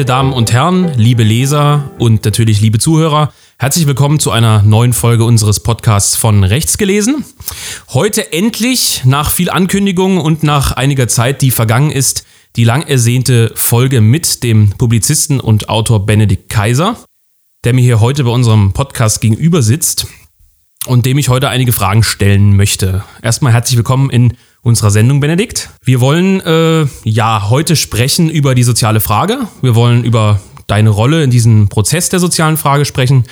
Geehrte Damen und Herren, liebe Leser und natürlich liebe Zuhörer, herzlich willkommen zu einer neuen Folge unseres Podcasts von Rechts gelesen. Heute endlich, nach viel Ankündigung und nach einiger Zeit, die vergangen ist, die lang ersehnte Folge mit dem Publizisten und Autor Benedikt Kaiser, der mir hier heute bei unserem Podcast gegenüber sitzt und dem ich heute einige Fragen stellen möchte. Erstmal herzlich willkommen in unserer Sendung, Benedikt. Wir wollen äh, ja heute sprechen über die soziale Frage. Wir wollen über deine Rolle in diesem Prozess der sozialen Frage sprechen.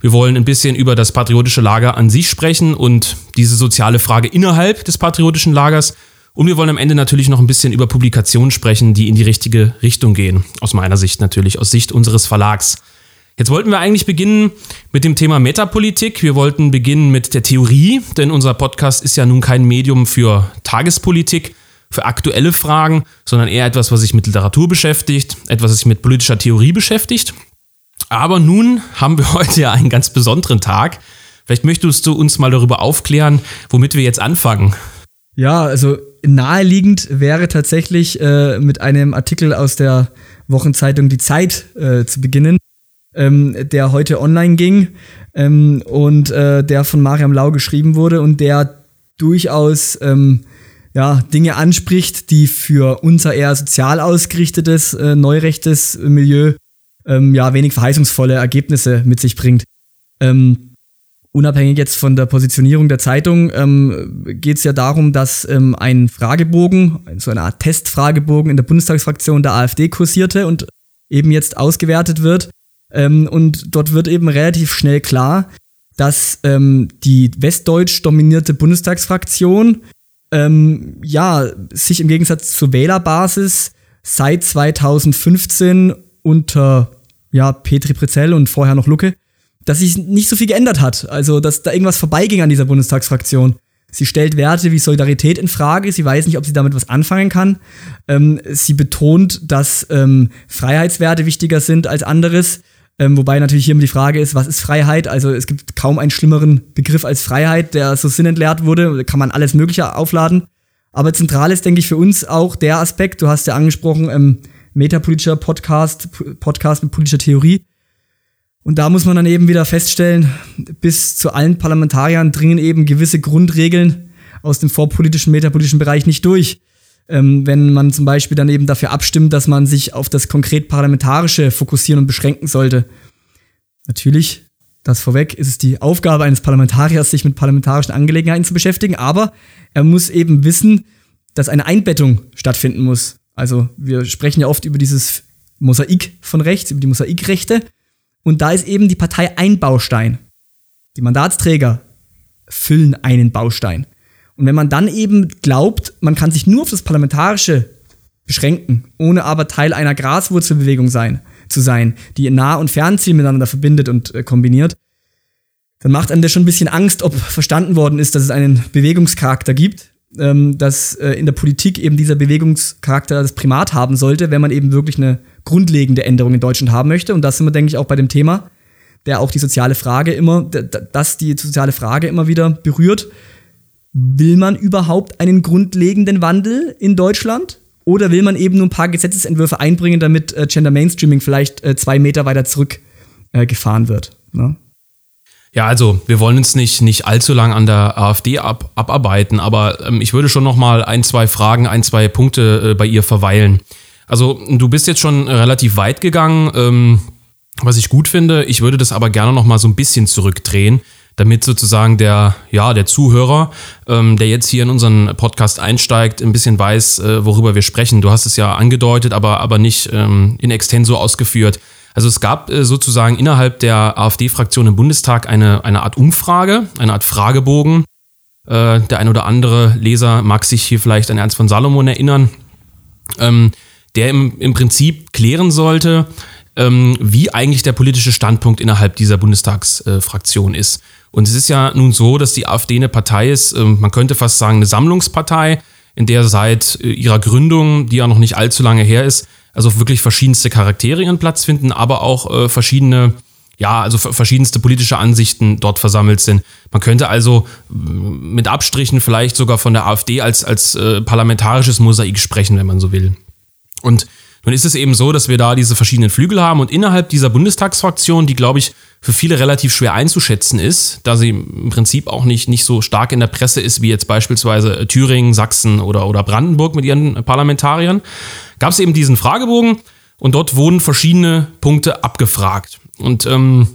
Wir wollen ein bisschen über das patriotische Lager an sich sprechen und diese soziale Frage innerhalb des patriotischen Lagers. Und wir wollen am Ende natürlich noch ein bisschen über Publikationen sprechen, die in die richtige Richtung gehen. Aus meiner Sicht natürlich, aus Sicht unseres Verlags. Jetzt wollten wir eigentlich beginnen mit dem Thema Metapolitik. Wir wollten beginnen mit der Theorie, denn unser Podcast ist ja nun kein Medium für Tagespolitik, für aktuelle Fragen, sondern eher etwas, was sich mit Literatur beschäftigt, etwas, was sich mit politischer Theorie beschäftigt. Aber nun haben wir heute ja einen ganz besonderen Tag. Vielleicht möchtest du uns mal darüber aufklären, womit wir jetzt anfangen. Ja, also naheliegend wäre tatsächlich äh, mit einem Artikel aus der Wochenzeitung Die Zeit äh, zu beginnen ähm, der heute online ging ähm, und äh, der von Mariam Lau geschrieben wurde und der durchaus ähm, ja, Dinge anspricht, die für unser eher sozial ausgerichtetes, äh, neurechtes Milieu ähm, ja wenig verheißungsvolle Ergebnisse mit sich bringt. Ähm, unabhängig jetzt von der Positionierung der Zeitung ähm, geht es ja darum, dass ähm, ein Fragebogen, so eine Art Testfragebogen in der Bundestagsfraktion der AfD kursierte und eben jetzt ausgewertet wird. Ähm, und dort wird eben relativ schnell klar, dass ähm, die westdeutsch dominierte Bundestagsfraktion ähm, ja sich im Gegensatz zur Wählerbasis seit 2015 unter ja, Petri Prezell und vorher noch Lucke, dass sich nicht so viel geändert hat. Also, dass da irgendwas vorbeiging an dieser Bundestagsfraktion. Sie stellt Werte wie Solidarität in Frage. Sie weiß nicht, ob sie damit was anfangen kann. Ähm, sie betont, dass ähm, Freiheitswerte wichtiger sind als anderes. Ähm, wobei natürlich hier immer die Frage ist, was ist Freiheit? Also es gibt kaum einen schlimmeren Begriff als Freiheit, der so sinnentleert wurde. Da kann man alles Mögliche aufladen. Aber zentral ist, denke ich, für uns auch der Aspekt, du hast ja angesprochen, ähm, metapolitischer Podcast, Podcast mit politischer Theorie. Und da muss man dann eben wieder feststellen, bis zu allen Parlamentariern dringen eben gewisse Grundregeln aus dem vorpolitischen, metapolitischen Bereich nicht durch ähm, wenn man zum Beispiel dann eben dafür abstimmt, dass man sich auf das konkret Parlamentarische fokussieren und beschränken sollte. Natürlich, das vorweg, ist es die Aufgabe eines Parlamentariers, sich mit parlamentarischen Angelegenheiten zu beschäftigen, aber er muss eben wissen, dass eine Einbettung stattfinden muss. Also wir sprechen ja oft über dieses Mosaik von rechts, über die Mosaikrechte. Und da ist eben die Partei ein Baustein. Die Mandatsträger füllen einen Baustein. Und wenn man dann eben glaubt, man kann sich nur auf das Parlamentarische beschränken, ohne aber Teil einer Graswurzelbewegung sein, zu sein, die Nah- und Fernziel miteinander verbindet und äh, kombiniert, dann macht einem das schon ein bisschen Angst, ob verstanden worden ist, dass es einen Bewegungscharakter gibt, ähm, dass äh, in der Politik eben dieser Bewegungscharakter das Primat haben sollte, wenn man eben wirklich eine grundlegende Änderung in Deutschland haben möchte. Und das sind wir, denke ich, auch bei dem Thema, der auch die soziale Frage immer, dass die soziale Frage immer wieder berührt Will man überhaupt einen grundlegenden Wandel in Deutschland? Oder will man eben nur ein paar Gesetzesentwürfe einbringen, damit äh, Gender Mainstreaming vielleicht äh, zwei Meter weiter zurückgefahren äh, wird? Ne? Ja, also wir wollen uns nicht, nicht allzu lang an der AfD ab, abarbeiten, aber ähm, ich würde schon noch mal ein, zwei Fragen, ein, zwei Punkte äh, bei ihr verweilen. Also du bist jetzt schon relativ weit gegangen, ähm, was ich gut finde. Ich würde das aber gerne noch mal so ein bisschen zurückdrehen damit sozusagen der, ja, der Zuhörer, ähm, der jetzt hier in unseren Podcast einsteigt, ein bisschen weiß, äh, worüber wir sprechen. Du hast es ja angedeutet, aber, aber nicht ähm, in extenso ausgeführt. Also es gab äh, sozusagen innerhalb der AfD-Fraktion im Bundestag eine, eine Art Umfrage, eine Art Fragebogen. Äh, der ein oder andere Leser mag sich hier vielleicht an Ernst von Salomon erinnern, ähm, der im, im Prinzip klären sollte, ähm, wie eigentlich der politische Standpunkt innerhalb dieser Bundestagsfraktion ist. Und es ist ja nun so, dass die AfD eine Partei ist, ähm, man könnte fast sagen, eine Sammlungspartei, in der seit äh, ihrer Gründung, die ja noch nicht allzu lange her ist, also wirklich verschiedenste Charaktere ihren Platz finden, aber auch äh, verschiedene, ja, also verschiedenste politische Ansichten dort versammelt sind. Man könnte also mit Abstrichen vielleicht sogar von der AfD als, als äh, parlamentarisches Mosaik sprechen, wenn man so will. Und Nun ist es eben so, dass wir da diese verschiedenen Flügel haben und innerhalb dieser Bundestagsfraktion, die glaube ich für viele relativ schwer einzuschätzen ist, da sie im Prinzip auch nicht, nicht so stark in der Presse ist wie jetzt beispielsweise Thüringen, Sachsen oder, oder Brandenburg mit ihren Parlamentariern, gab es eben diesen Fragebogen und dort wurden verschiedene Punkte abgefragt. Und ähm,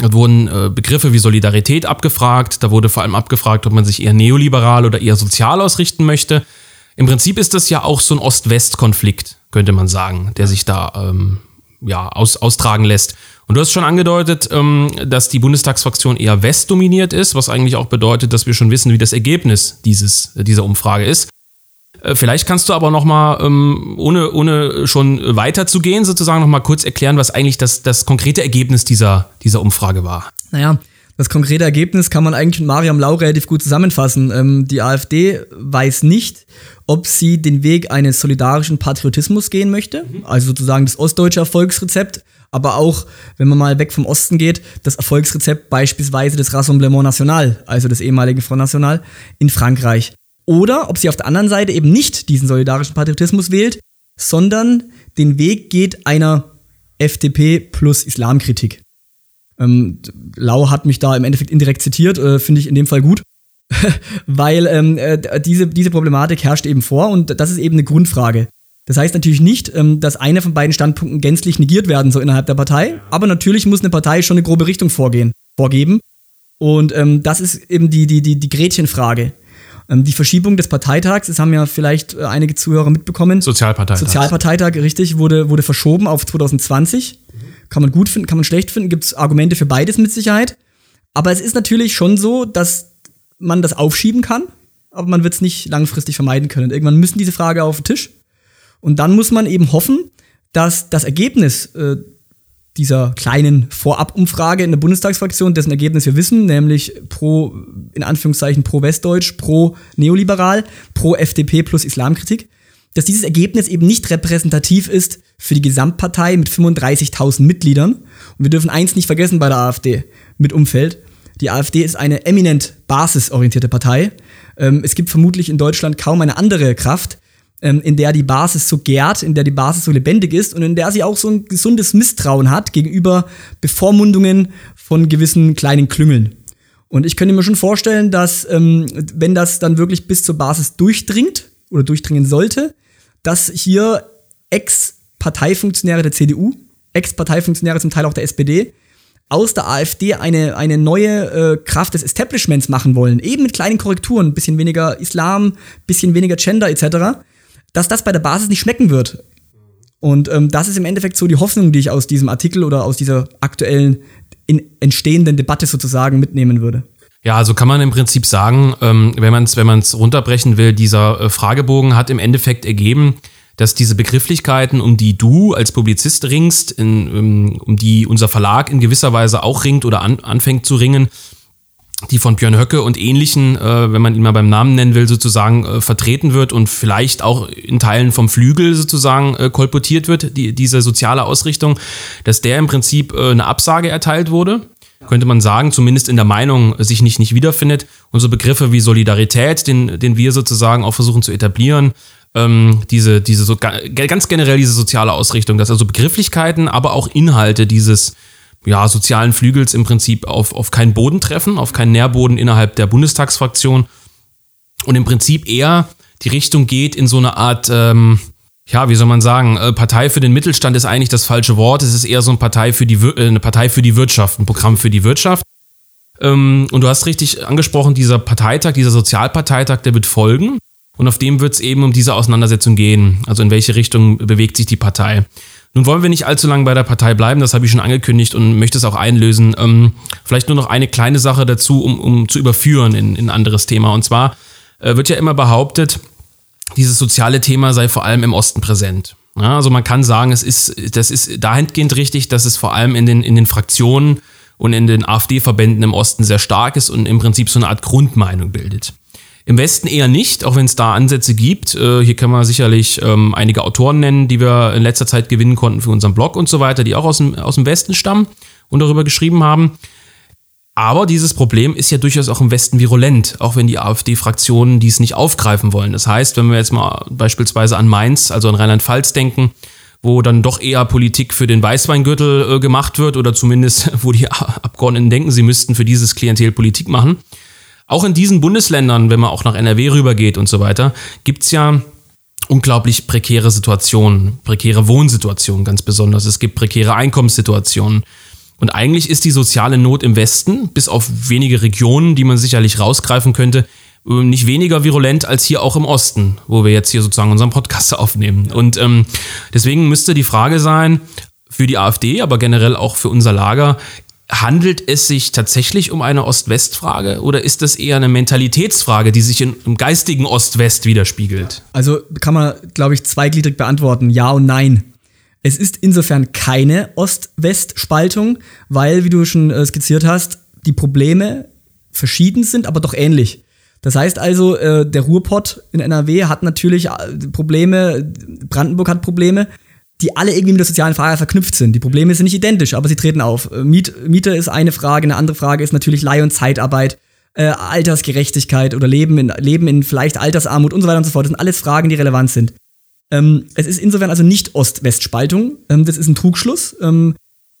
da wurden äh, Begriffe wie Solidarität abgefragt, da wurde vor allem abgefragt, ob man sich eher neoliberal oder eher sozial ausrichten möchte. Im Prinzip ist das ja auch so ein Ost-West-Konflikt, könnte man sagen, der sich da ähm, ja, aus, austragen lässt. Und du hast schon angedeutet, ähm, dass die Bundestagsfraktion eher westdominiert ist, was eigentlich auch bedeutet, dass wir schon wissen, wie das Ergebnis dieses, dieser Umfrage ist. Äh, vielleicht kannst du aber noch mal, ähm, ohne, ohne schon weiter zu gehen, sozusagen noch mal kurz erklären, was eigentlich das, das konkrete Ergebnis dieser, dieser Umfrage war. Naja, das konkrete Ergebnis kann man eigentlich mit Mariam Lau relativ gut zusammenfassen. Ähm, die AfD weiß nicht, ob sie den Weg eines solidarischen Patriotismus gehen möchte, also sozusagen das ostdeutsche Erfolgsrezept, aber auch, wenn man mal weg vom Osten geht, das Erfolgsrezept beispielsweise des Rassemblement National, also des ehemaligen Front National in Frankreich. Oder ob sie auf der anderen Seite eben nicht diesen solidarischen Patriotismus wählt, sondern den Weg geht einer FDP plus Islamkritik. Ähm, Lau hat mich da im Endeffekt indirekt zitiert, äh, finde ich in dem Fall gut. Weil ähm, äh, diese, diese Problematik herrscht eben vor und das ist eben eine Grundfrage. Das heißt natürlich nicht, ähm, dass einer von beiden Standpunkten gänzlich negiert werden soll innerhalb der Partei, aber natürlich muss eine Partei schon eine grobe Richtung vorgehen, vorgeben. Und ähm, das ist eben die, die, die, die Gretchenfrage. Ähm, die Verschiebung des Parteitags, das haben ja vielleicht äh, einige Zuhörer mitbekommen. Sozialparteitag. Sozialparteitag, richtig, wurde, wurde verschoben auf 2020. Kann man gut finden, kann man schlecht finden, gibt es Argumente für beides mit Sicherheit. Aber es ist natürlich schon so, dass man das aufschieben kann, aber man wird es nicht langfristig vermeiden können. Irgendwann müssen diese Frage auf den Tisch. Und dann muss man eben hoffen, dass das Ergebnis äh, dieser kleinen Vorabumfrage in der Bundestagsfraktion, dessen Ergebnis wir wissen, nämlich pro, in Anführungszeichen pro Westdeutsch, pro Neoliberal, pro FDP plus Islamkritik, dass dieses Ergebnis eben nicht repräsentativ ist für die Gesamtpartei mit 35.000 Mitgliedern. Und wir dürfen eins nicht vergessen bei der AfD mit Umfeld. Die AfD ist eine eminent basisorientierte Partei. Ähm, es gibt vermutlich in Deutschland kaum eine andere Kraft, ähm, in der die Basis so gärt, in der die Basis so lebendig ist und in der sie auch so ein gesundes Misstrauen hat gegenüber Bevormundungen von gewissen kleinen Klüngeln. Und ich könnte mir schon vorstellen, dass ähm, wenn das dann wirklich bis zur Basis durchdringt oder durchdringen sollte, dass hier Ex-Parteifunktionäre der CDU, Ex-Parteifunktionäre zum Teil auch der SPD, aus der AfD eine, eine neue äh, Kraft des Establishments machen wollen, eben mit kleinen Korrekturen, bisschen weniger Islam, bisschen weniger Gender etc., dass das bei der Basis nicht schmecken wird. Und ähm, das ist im Endeffekt so die Hoffnung, die ich aus diesem Artikel oder aus dieser aktuellen entstehenden Debatte sozusagen mitnehmen würde. Ja, also kann man im Prinzip sagen, ähm, wenn man es wenn runterbrechen will, dieser äh, Fragebogen hat im Endeffekt ergeben, dass diese Begrifflichkeiten, um die du als Publizist ringst, in, ähm, um die unser Verlag in gewisser Weise auch ringt oder an, anfängt zu ringen, die von Björn Höcke und ähnlichen, äh, wenn man ihn mal beim Namen nennen will, sozusagen äh, vertreten wird und vielleicht auch in Teilen vom Flügel sozusagen kolportiert wird, die, diese soziale Ausrichtung, dass der im Prinzip eine Absage erteilt wurde. Könnte man sagen, zumindest in der Meinung sich nicht, nicht wiederfindet. Und so Begriffe wie Solidarität, den, den wir sozusagen auch versuchen zu etablieren, ähm, diese, diese so, ganz generell diese soziale Ausrichtung, dass also Begrifflichkeiten, aber auch Inhalte dieses ja, sozialen Flügels im Prinzip auf, auf keinen Boden treffen, auf keinen Nährboden innerhalb der Bundestagsfraktion und im Prinzip eher die Richtung geht in so eine Art, ähm, ja, wie soll man sagen, äh, Partei für den Mittelstand ist eigentlich das falsche Wort. Es ist eher so eine Partei für die, äh, eine Partei für die Wirtschaft, ein Programm für die Wirtschaft. Ähm, und du hast richtig angesprochen, dieser Parteitag, dieser Sozialparteitag, der wird folgen. Und auf dem wird es eben um diese Auseinandersetzung gehen. Also in welche Richtung bewegt sich die Partei. Nun wollen wir nicht allzu lange bei der Partei bleiben, das habe ich schon angekündigt und möchte es auch einlösen. Ähm, vielleicht nur noch eine kleine Sache dazu, um, um zu überführen in, in ein anderes Thema. Und zwar äh, wird ja immer behauptet, dieses soziale Thema sei vor allem im Osten präsent. Ja, also man kann sagen, es ist, das ist dahingehend richtig, dass es vor allem in den, in den Fraktionen und in den AfD-Verbänden im Osten sehr stark ist und im Prinzip so eine Art Grundmeinung bildet. Im Westen eher nicht, auch wenn es da Ansätze gibt. Äh, hier können wir sicherlich ähm, einige Autoren nennen, die wir in letzter Zeit gewinnen konnten für unseren Blog und so weiter, die auch aus dem, aus dem Westen stammen und darüber geschrieben haben. Aber dieses Problem ist ja durchaus auch im Westen virulent, auch wenn die AfD-Fraktionen dies nicht aufgreifen wollen. Das heißt, wenn wir jetzt mal beispielsweise an Mainz, also an Rheinland-Pfalz denken, wo dann doch eher Politik für den Weißweingürtel äh, gemacht wird oder zumindest, wo die Abgeordneten denken, sie müssten für dieses Klientel Politik machen. Auch in diesen Bundesländern, wenn man auch nach NRW rübergeht und so weiter, gibt es ja unglaublich prekäre Situationen, prekäre Wohnsituationen ganz besonders. Es gibt prekäre Einkommenssituationen. Und eigentlich ist die soziale Not im Westen, bis auf wenige Regionen, die man sicherlich rausgreifen könnte, äh, nicht weniger virulent als hier auch im Osten, wo wir jetzt hier sozusagen unseren Podcast aufnehmen. Und ähm, deswegen müsste die Frage sein, für die AfD, aber generell auch für unser Lager, handelt es sich tatsächlich um eine Ost-West-Frage oder ist das eher eine Mentalitätsfrage, die sich in, im geistigen Ost-West widerspiegelt? Also kann man, glaube ich, zweigliedrig beantworten, ja und nein. Es ist insofern keine Ost-West-Spaltung, weil, wie du schon äh, skizziert hast, die Probleme verschieden sind, aber doch ähnlich. Das heißt also, äh, der Ruhrpott in NRW hat natürlich äh, Probleme, Brandenburg hat Probleme, die alle irgendwie mit der sozialen Frage verknüpft sind. Die Probleme sind nicht identisch, aber sie treten auf. Äh, Miet, Miete ist eine Frage, eine andere Frage ist natürlich Leih- und Zeitarbeit, äh, Altersgerechtigkeit oder Leben in, Leben in vielleicht Altersarmut und so weiter und so fort. Das sind alles Fragen, die relevant sind. Ähm, es ist insofern also nicht Ost-West-Spaltung. Ähm, das ist ein Trugschluss. Ähm,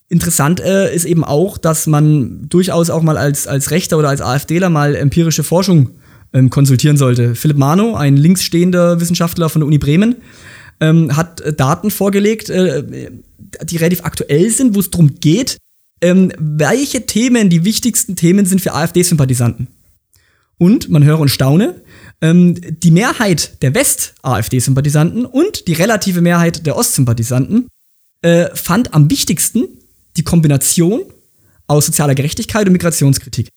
interessant äh, ist eben auch, dass man durchaus auch mal als, als Rechter oder als AfDler mal empirische Forschung ähm, konsultieren sollte. Philipp Mano, ein linksstehender Wissenschaftler von der Uni Bremen, ähm, hat äh, Daten vorgelegt, äh, die relativ aktuell sind, wo es darum geht, ähm, welche Themen die wichtigsten Themen sind für AfD-Sympathisanten. Und man höre und staune, ähm, die Mehrheit der West-AfD-Sympathisanten und die relative Mehrheit der Ost-Sympathisanten äh, fand am wichtigsten die Kombination aus sozialer Gerechtigkeit und Migrationskritik.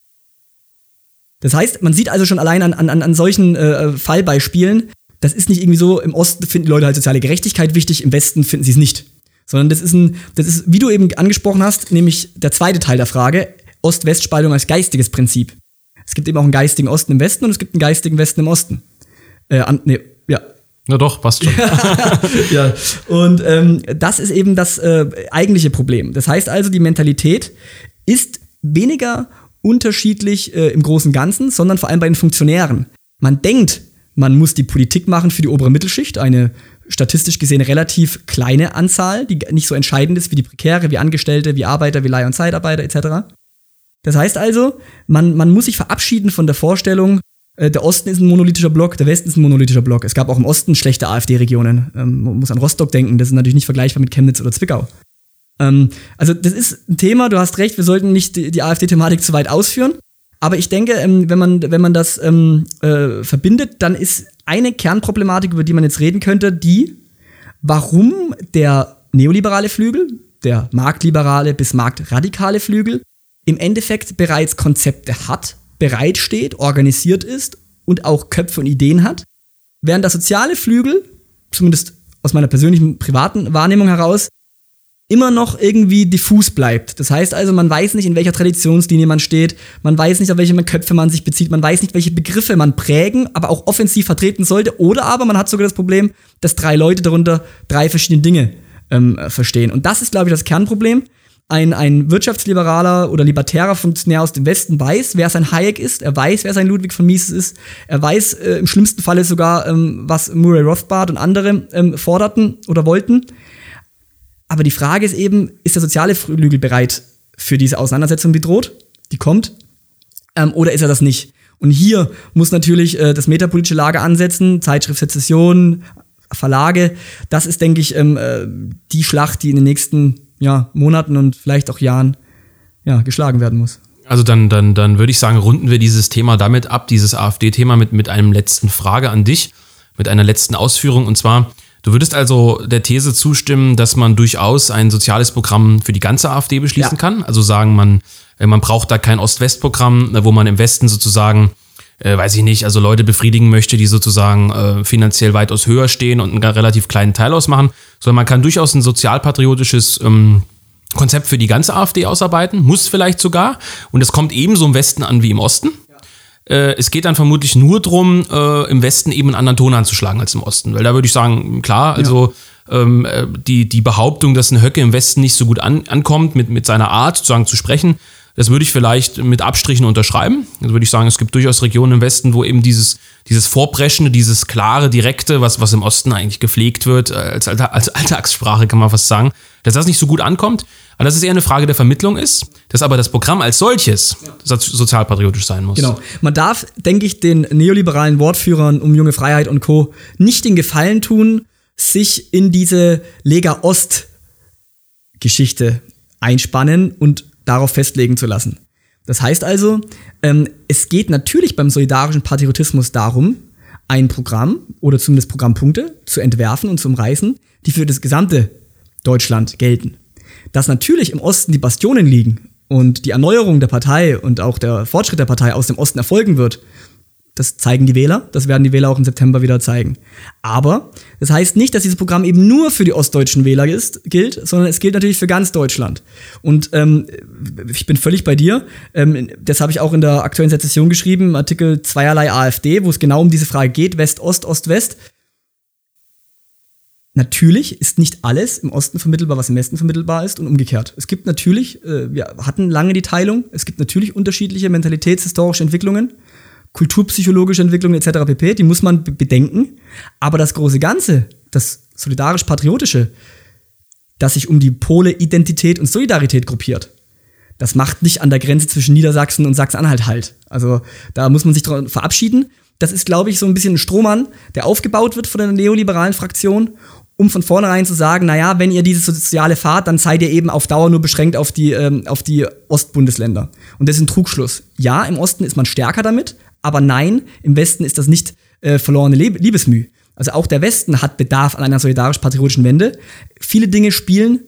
Das heißt, man sieht also schon allein an, an, an solchen äh, Fallbeispielen, das ist nicht irgendwie so, im Osten finden Leute halt soziale Gerechtigkeit wichtig, im Westen finden sie es nicht. Sondern das ist ein, das ist, wie du eben angesprochen hast, nämlich der zweite Teil der Frage, Ost-West-Spaltung als geistiges Prinzip. Es gibt eben auch einen geistigen Osten im Westen und es gibt einen geistigen Westen im Osten. Äh, an, nee, ja. Na doch, passt schon. ja, und ähm, das ist eben das äh, eigentliche Problem. Das heißt also, die Mentalität ist weniger unterschiedlich äh, im großen Ganzen, sondern vor allem bei den Funktionären. Man denkt, man muss die Politik machen für die obere Mittelschicht, eine statistisch gesehen relativ kleine Anzahl, die nicht so entscheidend ist wie die Prekäre, wie Angestellte, wie Arbeiter, wie Leih- und Zeitarbeiter etc. Das heißt also, man, man muss sich verabschieden von der Vorstellung, äh, der Osten ist ein monolithischer Block, der Westen ist ein monolithischer Block. Es gab auch im Osten schlechte AfD-Regionen. Ähm, man muss an Rostock denken, das ist natürlich nicht vergleichbar mit Chemnitz oder Zwickau. Ähm, also das ist ein Thema, du hast recht, wir sollten nicht die, AfD-Thematik zu weit ausführen. Aber ich denke, ähm, wenn, man, wenn man das ähm, äh, verbindet, dann ist eine Kernproblematik, über die man jetzt reden könnte, die, warum der neoliberale Flügel, der marktliberale bis marktradikale Flügel, im Endeffekt bereits Konzepte hat, bereitsteht, organisiert ist und auch Köpfe und Ideen hat, während der soziale Flügel, zumindest aus meiner persönlichen privaten Wahrnehmung heraus, immer noch irgendwie diffus bleibt. Das heißt also, man weiß nicht, in welcher Traditionslinie man steht, man weiß nicht, auf welche Köpfe man sich bezieht, man weiß nicht, welche Begriffe man prägen, aber auch offensiv vertreten sollte. Oder aber man hat sogar das Problem, dass drei Leute darunter drei verschiedene Dinge ähm, verstehen. Und das ist, glaube ich, das Kernproblem. Ein, ein wirtschaftsliberaler oder libertärer Funktionär aus dem Westen weiß, wer sein Hayek ist, er weiß, wer sein Ludwig von Mises ist, er weiß äh, im schlimmsten Falle sogar, ähm, was Murray Rothbard und andere ähm, forderten oder wollten. Aber die Frage ist eben, ist der soziale Flügel bereit für diese Auseinandersetzung, die droht, die kommt, ähm, oder ist er das nicht? Und hier muss natürlich äh, das metapolitische Lager ansetzen, Zeitschrift Sezession, Verlage. Das ist, denke ich, ähm, äh, die Schlacht, die in den nächsten ja, Monaten und vielleicht auch Jahren ja, geschlagen werden muss. Also dann, dann, dann würde ich sagen, runden wir dieses Thema damit ab, dieses AfD-Thema mit, mit einem letzten Frage an dich, mit einer letzten Ausführung. Und zwar, Du würdest also der These zustimmen, dass man durchaus ein soziales Programm für die ganze AfD beschließen ja. kann? Also sagen, man, äh, man braucht da kein Ost-West-Programm, wo man im Westen sozusagen, äh, weiß ich nicht, also Leute befriedigen möchte, die sozusagen äh, finanziell weitaus höher stehen und einen relativ kleinen Teil ausmachen, sondern man kann durchaus ein sozialpatriotisches ähm, Konzept für die ganze AfD ausarbeiten, muss vielleicht sogar. Und es kommt ebenso im Westen an wie im Osten. Äh, es geht dann vermutlich nur darum, äh, im Westen eben einen anderen Ton anzuschlagen als im Osten. Weil da würde ich sagen, klar, also ja. ähm, äh, die, die Behauptung, dass ein Höcke im Westen nicht so gut an, ankommt mit, mit seiner Art sozusagen zu sprechen, Das würde ich vielleicht mit Abstrichen unterschreiben. Also würde ich sagen, es gibt durchaus Regionen im Westen, wo eben dieses, dieses Vorpreschende, dieses klare, direkte, was, was im Osten eigentlich gepflegt wird, äh, als, als Alltagssprache kann man fast sagen, dass das nicht so gut ankommt. Aber dass es eher eine Frage der Vermittlung ist, dass aber das Programm als solches ja. sozialpatriotisch sein muss. Genau. Man darf, denke ich, den neoliberalen Wortführern um junge Freiheit und Co. nicht den Gefallen tun, sich in diese Lega Ost Geschichte einspannen und darauf festlegen zu lassen. Das heißt also, ähm, es geht natürlich beim solidarischen Patriotismus darum, ein Programm oder zumindest Programmpunkte zu entwerfen und zu umreißen, die für das gesamte Deutschland gelten. Dass natürlich im Osten die Bastionen liegen und die Erneuerung der Partei und auch der Fortschritt der Partei aus dem Osten erfolgen wird, das zeigen die Wähler, das werden die Wähler auch im September wieder zeigen. Aber das heißt nicht, dass dieses Programm eben nur für die ostdeutschen Wähler ist, gilt, sondern es gilt natürlich für ganz Deutschland. Und ähm, ich bin völlig bei dir. Ähm, das habe ich auch in der aktuellen Sezession geschrieben, Artikel zweierlei AfD, wo es genau um diese Frage geht, West-Ost, Ost-West. Natürlich ist nicht alles im Osten vermittelbar, was im Westen vermittelbar ist und umgekehrt. Es gibt natürlich, äh, wir hatten lange die Teilung, es gibt natürlich unterschiedliche mentalitätshistorische Entwicklungen kulturpsychologische Entwicklung etc. pp, die muss man bedenken. Aber das große Ganze, das solidarisch-patriotische, das sich um die Pole Identität und Solidarität gruppiert, das macht nicht an der Grenze zwischen Niedersachsen und Sachsen-Anhalt halt. Also da muss man sich verabschieden. Das ist, glaube ich, so ein bisschen ein Strohmann, der aufgebaut wird von der neoliberalen Fraktion, um von vornherein zu sagen, naja, wenn ihr diese soziale fahrt, dann seid ihr eben auf Dauer nur beschränkt auf die, ähm, auf die Ostbundesländer. Und das ist ein Trugschluss. Ja, im Osten ist man stärker damit, aber nein, im Westen ist das nicht äh, verlorene Liebesmüh. Also auch der Westen hat Bedarf an einer solidarisch-patriotischen Wende. Viele Dinge spielen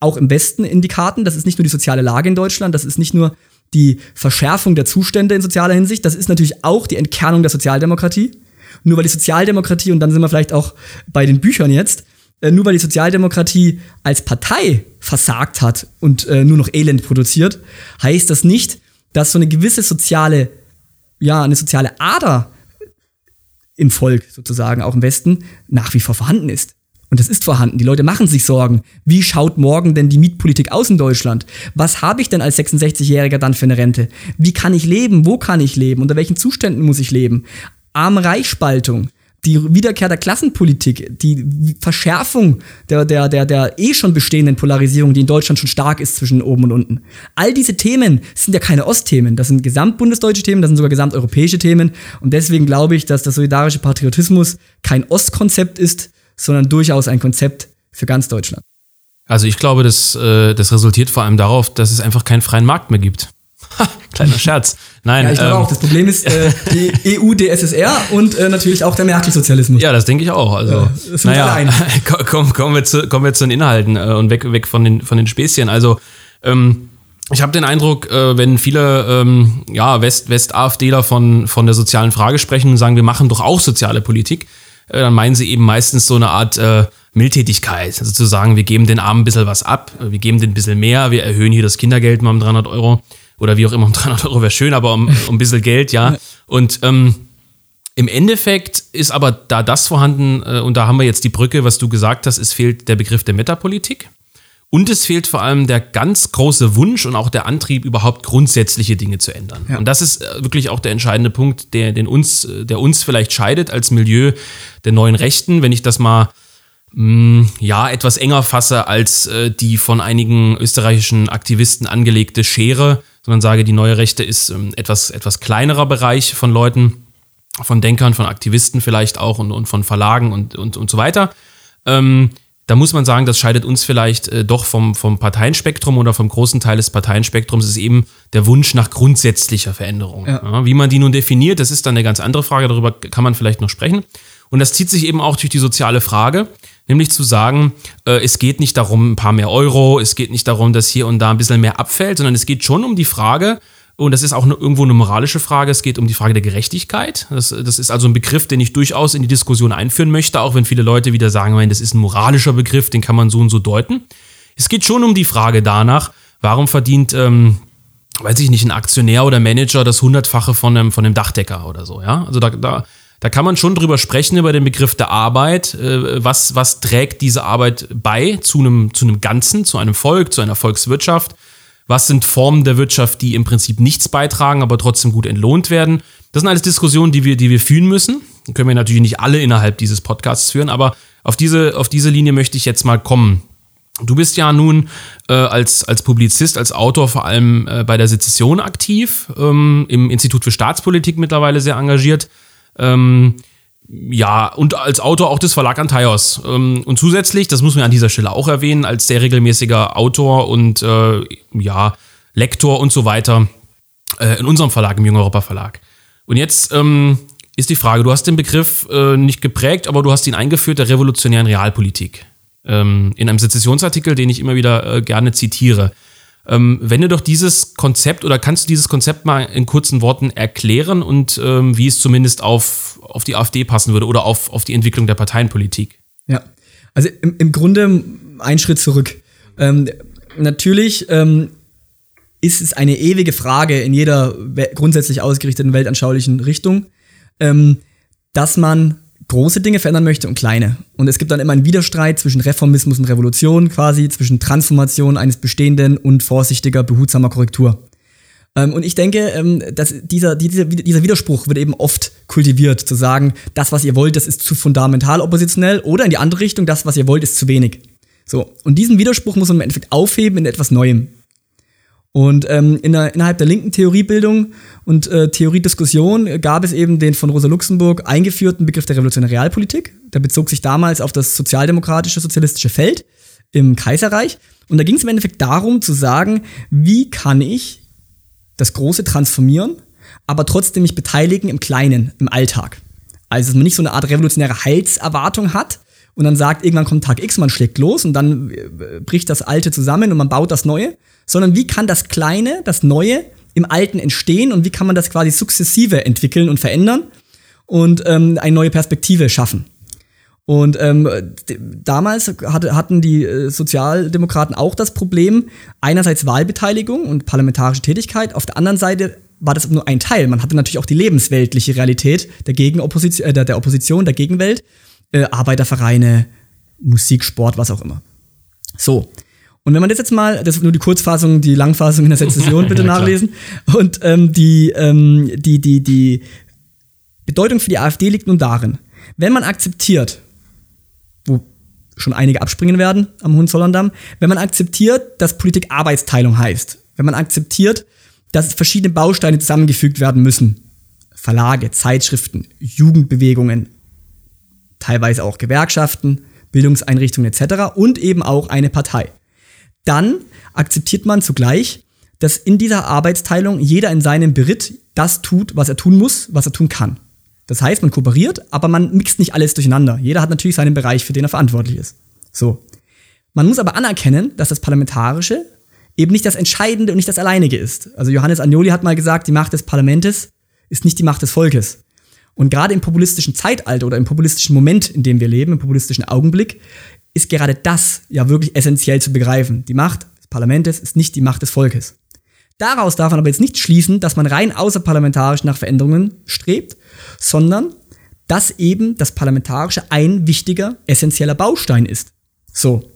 auch im Westen in die Karten. Das ist nicht nur die soziale Lage in Deutschland, das ist nicht nur die Verschärfung der Zustände in sozialer Hinsicht, das ist natürlich auch die Entkernung der Sozialdemokratie. Nur weil die Sozialdemokratie, und dann sind wir vielleicht auch bei den Büchern jetzt, äh, nur weil die Sozialdemokratie als Partei versagt hat und äh, nur noch Elend produziert, heißt das nicht, dass so eine gewisse soziale ja, eine soziale Ader im Volk sozusagen, auch im Westen, nach wie vor vorhanden ist. Und das ist vorhanden. Die Leute machen sich Sorgen. Wie schaut morgen denn die Mietpolitik aus in Deutschland? Was habe ich denn als 66-Jähriger dann für eine Rente? Wie kann ich leben? Wo kann ich leben? Unter welchen Zuständen muss ich leben? Arm-Reich-Spaltung die Wiederkehr der Klassenpolitik, die Verschärfung der, der, der, der eh schon bestehenden Polarisierung, die in Deutschland schon stark ist zwischen oben und unten. All diese Themen sind ja keine Ostthemen, das sind gesamtbundesdeutsche Themen, das sind sogar gesamteuropäische Themen. Und deswegen glaube ich, dass der solidarische Patriotismus kein Ostkonzept ist, sondern durchaus ein Konzept für ganz Deutschland. Also ich glaube, das, äh, das resultiert vor allem darauf, dass es einfach keinen freien Markt mehr gibt. Kleiner Scherz. Nein, ja, ich glaube ähm, auch. Das Problem ist äh, die EU, DSSR und äh, natürlich auch der Merkel-Sozialismus. Ja, das denke ich auch. Also, äh, naja, komm, kommen, wir zu, kommen wir zu den Inhalten äh, und weg, weg von, den, von den Späßchen. Also, ähm, ich habe den Eindruck, äh, wenn viele ähm, ja, West-AfDler West von, von der sozialen Frage sprechen und sagen, wir machen doch auch soziale Politik, äh, dann meinen sie eben meistens so eine Art äh, Mildtätigkeit. Also zu sagen, wir geben den Armen ein bisschen was ab, wir geben den ein bisschen mehr, wir erhöhen hier das Kindergeld mal um 300 Euro oder wie auch immer, um 300 Euro wäre schön, aber um, um ein bisschen Geld, ja. Und ähm, im Endeffekt ist aber da das vorhanden, äh, und da haben wir jetzt die Brücke, was du gesagt hast, es fehlt der Begriff der Metapolitik. Und es fehlt vor allem der ganz große Wunsch und auch der Antrieb, überhaupt grundsätzliche Dinge zu ändern. Ja. Und das ist äh, wirklich auch der entscheidende Punkt, der, den uns, äh, der uns vielleicht scheidet als Milieu der neuen Rechten, wenn ich das mal mh, mm, ja etwas enger fasse als äh, die von einigen österreichischen Aktivisten angelegte Schere sondern sage, die neue Rechte ist ähm, etwas, etwas kleinerer Bereich von Leuten, von Denkern, von Aktivisten vielleicht auch und, und von Verlagen und, und, und so weiter. Ähm, da muss man sagen, das scheidet uns vielleicht äh, doch vom, vom Parteienspektrum oder vom großen Teil des Parteienspektrums, ist eben der Wunsch nach grundsätzlicher Veränderung. Ja. Ja, wie man die nun definiert, das ist dann eine ganz andere Frage, darüber kann man vielleicht noch sprechen. Und das zieht sich eben auch durch die soziale Frage, nämlich zu sagen, äh, es geht nicht darum, ein paar mehr Euro, es geht nicht darum, dass hier und da ein bisschen mehr abfällt, sondern es geht schon um die Frage, und das ist auch eine, irgendwo eine moralische Frage, es geht um die Frage der Gerechtigkeit. Das, das ist also ein Begriff, den ich durchaus in die Diskussion einführen möchte, auch wenn viele Leute wieder sagen, das ist ein moralischer Begriff, den kann man so und so deuten. Es geht schon um die Frage danach, warum verdient, ähm, weiß ich nicht, ein Aktionär oder Manager das Hundertfache von einem, von einem Dachdecker oder so, ja? Also da, da da kann man schon drüber sprechen, über den Begriff der Arbeit. Äh, was, was trägt diese Arbeit bei zu einem, zu einem Ganzen, zu einem Volk, zu einer Volkswirtschaft? Was sind Formen der Wirtschaft, die im Prinzip nichts beitragen, aber trotzdem gut entlohnt werden? Das sind alles Diskussionen, die wir, die wir führen müssen. Die können wir natürlich nicht alle innerhalb dieses Podcasts führen, aber auf diese, auf diese Linie möchte ich jetzt mal kommen. Du bist ja nun äh, als, als Publizist, als Autor vor allem äh, bei der Sezession aktiv, ähm, im Institut für Staatspolitik mittlerweile sehr engagiert. Ähm, ja, und als Autor auch des Verlag Antaios. Ähm, und zusätzlich, das muss man an dieser Stelle auch erwähnen, als sehr regelmäßiger Autor und äh, ja, Lektor und so weiter äh, in unserem Verlag, im Jung Europa Verlag. Und jetzt ähm, ist die Frage, du hast den Begriff äh, nicht geprägt, aber du hast ihn eingeführt, der revolutionären Realpolitik. Ähm, in einem Sezessionsartikel, den ich immer wieder äh, gerne zitiere. Ähm, wende doch dieses Konzept oder kannst du dieses Konzept mal in kurzen Worten erklären und ähm, wie es zumindest auf, auf die AfD passen würde oder auf, auf die Entwicklung der Parteienpolitik? Ja, also im, im Grunde ein Schritt zurück. Ähm, natürlich ähm, ist es eine ewige Frage in jeder grundsätzlich ausgerichteten weltanschaulichen Richtung, ähm, dass man große Dinge verändern möchte und kleine. Und es gibt dann immer einen Widerstreit zwischen Reformismus und Revolution quasi, zwischen Transformation eines Bestehenden und vorsichtiger, behutsamer Korrektur. Ähm, und ich denke, ähm, dass dieser, dieser, dieser Widerspruch wird eben oft kultiviert, zu sagen, das, was ihr wollt, das ist zu fundamental oppositionell oder in die andere Richtung, das, was ihr wollt, ist zu wenig. So, und diesen Widerspruch muss man im Endeffekt aufheben in etwas Neuem. Und ähm, in der, innerhalb der linken Theoriebildung und äh, Theoriediskussion gab es eben den von Rosa Luxemburg eingeführten Begriff der revolutionären Realpolitik. Der bezog sich damals auf das sozialdemokratische, sozialistische Feld im Kaiserreich. Und da ging es im Endeffekt darum zu sagen, wie kann ich das Große transformieren, aber trotzdem mich beteiligen im Kleinen, im Alltag. Also, dass man nicht so eine Art revolutionäre Heilserwartung hat, und dann sagt, irgendwann kommt Tag X, man schlägt los und dann äh, bricht das Alte zusammen und man baut das Neue, sondern wie kann das Kleine, das Neue im Alten entstehen und wie kann man das quasi sukzessive entwickeln und verändern und ähm, eine neue Perspektive schaffen. Und ähm, damals hatte, hatten die äh, Sozialdemokraten auch das Problem, einerseits Wahlbeteiligung und parlamentarische Tätigkeit, auf der anderen Seite war das nur ein Teil. Man hatte natürlich auch die lebensweltliche Realität der, Gegenopposition, äh, der, Opposition, der Gegenwelt äh, Arbeitervereine, Musik, Sport, was auch immer. So. Und wenn man das jetzt mal, das ist nur die Kurzfassung, die Langfassung in der Sezession bitte nachlesen. Und ähm, die, ähm, die, die, die Bedeutung für die AfD liegt nun darin, wenn man akzeptiert, wo schon einige abspringen werden am Hohenzollern-Damm, wenn man akzeptiert, dass Politik Arbeitsteilung heißt, wenn man akzeptiert, dass verschiedene Bausteine zusammengefügt werden müssen, Verlage, Zeitschriften, Jugendbewegungen, teilweise auch Gewerkschaften, Bildungseinrichtungen etc. und eben auch eine Partei. Dann akzeptiert man zugleich, dass in dieser Arbeitsteilung jeder in seinem Beritt das tut, was er tun muss, was er tun kann. Das heißt, man kooperiert, aber man mixt nicht alles durcheinander. Jeder hat natürlich seinen Bereich, für den er verantwortlich ist. So. Man muss aber anerkennen, dass das Parlamentarische eben nicht das Entscheidende und nicht das Alleinige ist. Also Johannes Agnoli hat mal gesagt, die Macht des Parlaments ist nicht die Macht des Volkes. Und gerade im populistischen Zeitalter oder im populistischen Moment, in dem wir leben, im populistischen Augenblick, ist gerade das ja wirklich essentiell zu begreifen. Die Macht des Parlaments ist nicht die Macht des Volkes. Daraus darf man aber jetzt nicht schließen, dass man rein außerparlamentarisch nach Veränderungen strebt, sondern dass eben das Parlamentarische ein wichtiger, essentieller Baustein ist. So,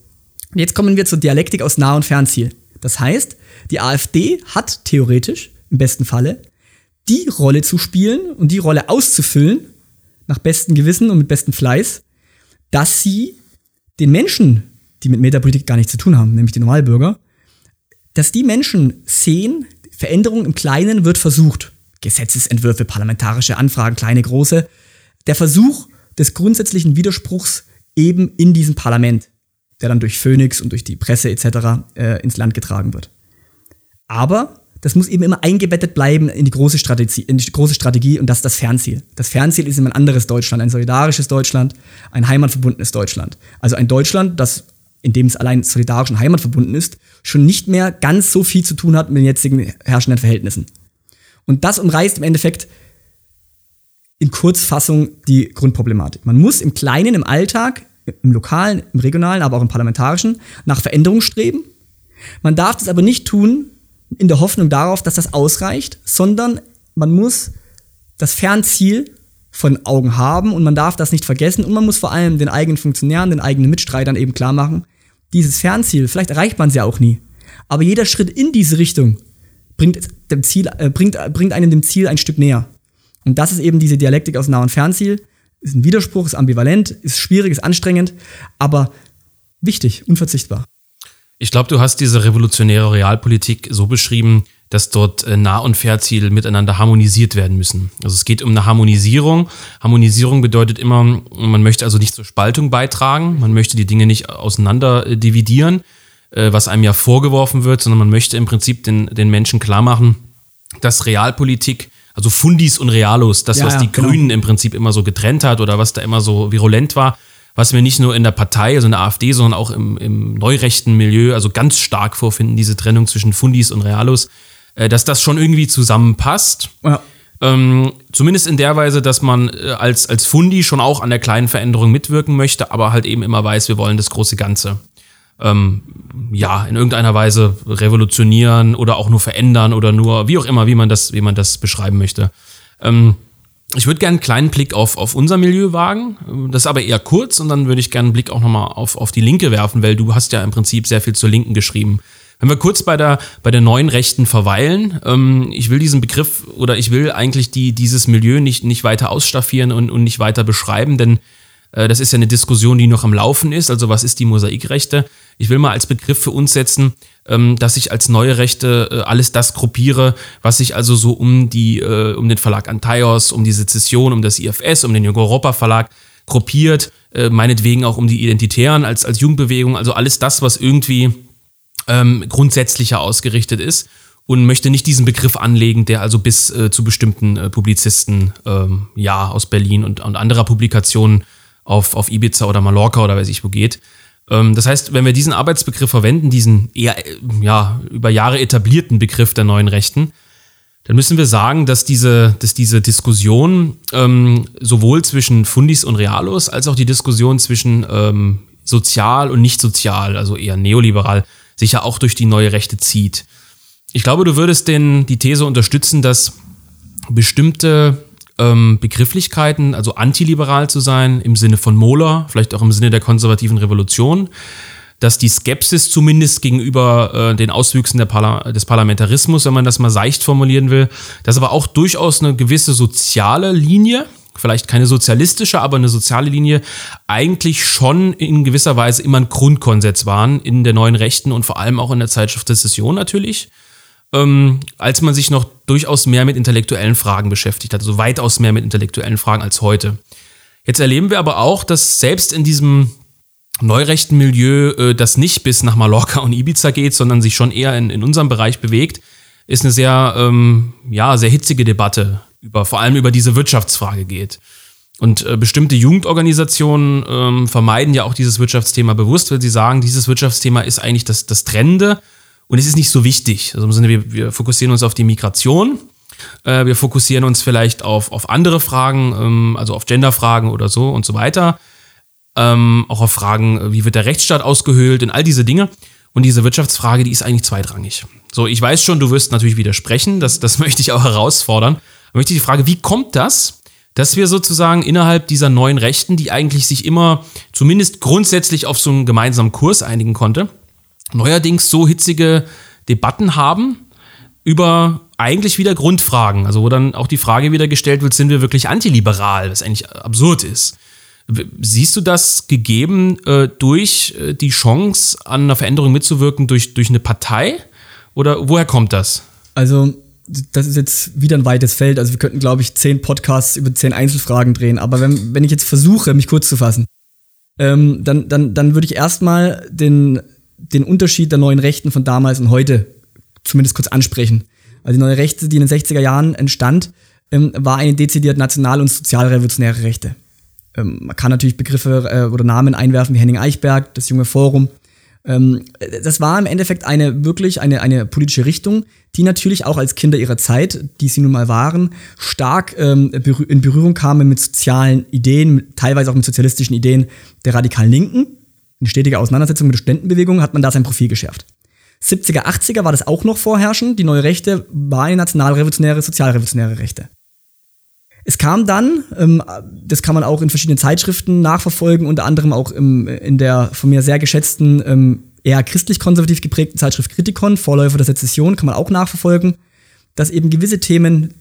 und jetzt kommen wir zur Dialektik aus Nah- und Fernziel. Das heißt, die AfD hat theoretisch, im besten Falle, die Rolle zu spielen und die Rolle auszufüllen, nach bestem Gewissen und mit bestem Fleiß, dass sie den Menschen, die mit Metapolitik gar nichts zu tun haben, nämlich die Normalbürger, dass die Menschen sehen, Veränderung im Kleinen wird versucht. Gesetzesentwürfe, parlamentarische Anfragen, kleine, große. Der Versuch des grundsätzlichen Widerspruchs eben in diesem Parlament, der dann durch Phoenix und durch die Presse etc. Äh, ins Land getragen wird. Aber das muss eben immer eingebettet bleiben in die große Strategie, in die große Strategie und das ist das Fernziel. Das Fernziel ist immer ein anderes Deutschland, ein solidarisches Deutschland, ein heimatverbundenes Deutschland. Also ein Deutschland, das, in dem es allein solidarisch und heimatverbunden ist, schon nicht mehr ganz so viel zu tun hat mit den jetzigen herrschenden Verhältnissen. Und das umreißt im Endeffekt in Kurzfassung die Grundproblematik. Man muss im Kleinen, im Alltag, im lokalen, im regionalen, aber auch im parlamentarischen nach Veränderung streben. Man darf das aber nicht tun, in der Hoffnung darauf, dass das ausreicht, sondern man muss das Fernziel von Augen haben und man darf das nicht vergessen und man muss vor allem den eigenen Funktionären, den eigenen Mitstreitern eben klar machen, dieses Fernziel, vielleicht erreicht man es ja auch nie, Aber jeder Schritt in diese Richtung bringt, dem Ziel, äh, bringt, bringt einem dem Ziel ein Stück näher. Und das ist eben diese Dialektik aus Nah- und Fernziel. Ist ein Widerspruch, ist ambivalent, ist schwierig, ist anstrengend, aber wichtig, unverzichtbar. Ich glaube, du hast diese revolutionäre Realpolitik so beschrieben, dass dort äh, Nah- und Fernziel miteinander harmonisiert werden müssen. Also es geht um eine Harmonisierung. Harmonisierung bedeutet immer, man möchte also nicht zur Spaltung beitragen, man möchte die Dinge nicht auseinander äh, dividieren, äh, was einem ja vorgeworfen wird, sondern man möchte im Prinzip den, den Menschen klar machen, dass Realpolitik, also Fundis und Realos, das, ja, was die genau. Grünen im Prinzip immer so getrennt hat oder was da immer so virulent war, was wir nicht nur in der Partei, also in der AfD, sondern auch im, im neurechten Milieu, also ganz stark vorfinden, diese Trennung zwischen Fundis und Realos, äh, dass das schon irgendwie zusammenpasst. Ja. Ähm, zumindest in der Weise, dass man äh, als, als Fundi schon auch an der kleinen Veränderung mitwirken möchte, aber halt eben immer weiß, wir wollen das große Ganze. Ähm, ja, in irgendeiner Weise revolutionieren oder auch nur verändern oder nur, wie auch immer, wie man das, wie man das beschreiben möchte. Ähm, ich würde gerne einen kleinen Blick auf, auf unser Milieu wagen. Das ist aber eher kurz und dann würde ich gerne einen Blick auch nochmal auf, auf die Linke werfen, weil du hast ja im Prinzip sehr viel zur Linken geschrieben. Wenn wir kurz bei der, bei der neuen Rechten verweilen, ähm, ich will diesen Begriff oder ich will eigentlich die, dieses Milieu nicht, nicht weiter ausstaffieren und, und nicht weiter beschreiben, denn das ist ja eine Diskussion, die noch am Laufen ist. Also was ist die Mosaikrechte? Ich will mal als Begriff für uns setzen, ähm, dass ich als neue Rechte äh, alles das gruppiere, was sich also so um die, äh, um den Verlag Antaios, um die Sezession, um das IFS, um den Junge Europa Verlag gruppiert, äh, meinetwegen auch um die Identitären als, als Jugendbewegung, also alles das, was irgendwie ähm, grundsätzlicher ausgerichtet ist und möchte nicht diesen Begriff anlegen, der also bis äh, zu bestimmten äh, Publizisten ähm, ja aus Berlin und, und anderer Publikationen auf, auf Ibiza oder Mallorca oder weiß ich wo geht. Ähm, das heißt, wenn wir diesen Arbeitsbegriff verwenden, diesen eher äh, ja, über Jahre etablierten Begriff der neuen Rechten, dann müssen wir sagen, dass diese, dass diese Diskussion ähm, sowohl zwischen Fundis und Realos als auch die Diskussion zwischen ähm, sozial und nicht sozial, also eher neoliberal, sich ja auch durch die neue Rechte zieht. Ich glaube, du würdest den, die These unterstützen, dass bestimmte ähm, Begrifflichkeiten, also antiliberal zu sein, im Sinne von Mohler, vielleicht auch im Sinne der konservativen Revolution, dass die Skepsis zumindest gegenüber äh, den Auswüchsen Parla des Parlamentarismus, wenn man das mal seicht formulieren will, dass aber auch durchaus eine gewisse soziale Linie, vielleicht keine sozialistische, aber eine soziale Linie, eigentlich schon in gewisser Weise immer ein Grundkonsens waren in der neuen Rechten und vor allem auch in der Zeitschrift Session natürlich ähm, als man sich noch durchaus mehr mit intellektuellen Fragen beschäftigt hat, also weitaus mehr mit intellektuellen Fragen als heute. Jetzt erleben wir aber auch, dass selbst in diesem neurechten Milieu, äh, das nicht bis nach Mallorca und Ibiza geht, sondern sich schon eher in, in unserem Bereich bewegt, ist eine sehr, ähm, ja, sehr hitzige Debatte über, vor allem über diese Wirtschaftsfrage geht. Und äh, bestimmte Jugendorganisationen ähm, vermeiden ja auch dieses Wirtschaftsthema bewusst, weil sie sagen, dieses Wirtschaftsthema ist eigentlich das, das Trennende und es ist nicht so wichtig. Also im Sinne, wir, wir fokussieren uns auf die Migration. Äh, wir fokussieren uns vielleicht auf, auf andere Fragen, ähm, also auf Genderfragen oder so und so weiter. Ähm, auch auf Fragen, wie wird der Rechtsstaat ausgehöhlt und all diese Dinge. Und diese Wirtschaftsfrage, die ist eigentlich zweitrangig. So, ich weiß schon, du wirst natürlich widersprechen, das, das möchte ich auch herausfordern. Ich möchte die Frage, wie kommt das, dass wir sozusagen innerhalb dieser neuen Rechten, die eigentlich sich immer zumindest grundsätzlich auf so einen gemeinsamen Kurs einigen konnte, neuerdings so hitzige Debatten haben über eigentlich wieder Grundfragen, also wo dann auch die Frage wieder gestellt wird, sind wir wirklich antiliberal, was eigentlich absurd ist. Siehst du das gegeben äh, durch äh, die Chance, an einer Veränderung mitzuwirken durch, durch eine Partei? Oder woher kommt das? Also, das ist jetzt wieder ein weites Feld. Also, wir könnten, glaube ich, zehn Podcasts über zehn Einzelfragen drehen. Aber wenn, wenn ich jetzt versuche, mich kurz zu fassen, ähm, dann, dann, dann würde ich erstmal den den Unterschied der neuen Rechten von damals und heute zumindest kurz ansprechen. Also die neue Rechte, die in den 60er Jahren entstand, ähm, war eine dezidiert national- und sozialrevolutionäre Rechte. Ähm, man kann natürlich Begriffe äh, oder Namen einwerfen wie Henning Eichberg, das junge Forum. Ähm, das war im Endeffekt eine wirklich eine, eine politische Richtung, die natürlich auch als Kinder ihrer Zeit, die sie nun mal waren, stark ähm, in Berührung kamen mit sozialen Ideen, teilweise auch mit sozialistischen Ideen der radikalen Linken in stetiger Auseinandersetzung mit der Studentenbewegung hat man da sein Profil geschärft. 70er, 80er war das auch noch vorherrschend. Die neue Rechte war eine nationalrevolutionäre, sozialrevolutionäre Rechte. Es kam dann, ähm, das kann man auch in verschiedenen Zeitschriften nachverfolgen, unter anderem auch in der von mir sehr geschätzten ähm, eher christlich-konservativ geprägten Zeitschrift Kritikon, Vorläufer der Sezession, kann man auch nachverfolgen, dass eben gewisse Themen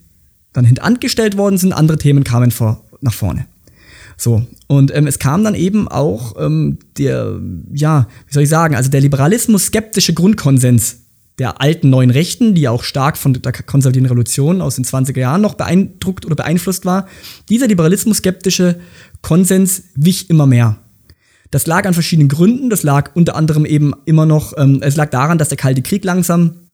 dann hintangestellt worden sind, andere Themen kamen vor, nach vorne. So, und ähm, es kam dann eben auch ähm, der, ja, wie soll ich sagen, also der Liberalismus-skeptische Grundkonsens der alten neuen Rechten, die auch stark von der konservativen Revolution aus den 20er Jahren noch beeindruckt oder beeinflusst war. Dieser liberalismus-skeptische Konsens wich immer mehr. Das lag an verschiedenen Gründen. Das lag unter anderem eben immer noch, ähm, es lag daran, dass der Kalte Krieg langsam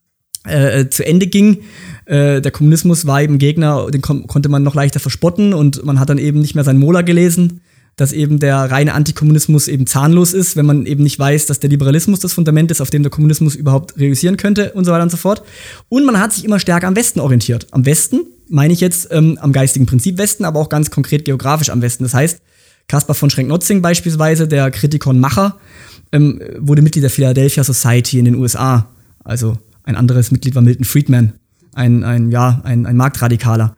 äh, zu Ende ging. Äh, der Kommunismus war eben Gegner, den konnte man noch leichter verspotten und man hat dann eben nicht mehr sein Mola gelesen, dass eben der reine Antikommunismus eben zahnlos ist, wenn man eben nicht weiß, dass der Liberalismus das Fundament ist, auf dem der Kommunismus überhaupt realisieren könnte und so weiter und so fort. Und man hat sich immer stärker am Westen orientiert. Am Westen meine ich jetzt ähm, am geistigen Prinzip Westen, aber auch ganz konkret geografisch am Westen. Das heißt, Caspar von Schrenk-Notzing beispielsweise, der Kritikon-Macher, ähm, wurde Mitglied der Philadelphia Society in den USA. Also ein anderes Mitglied war Milton Friedman, ein, ein, ja, ein, ein Marktradikaler.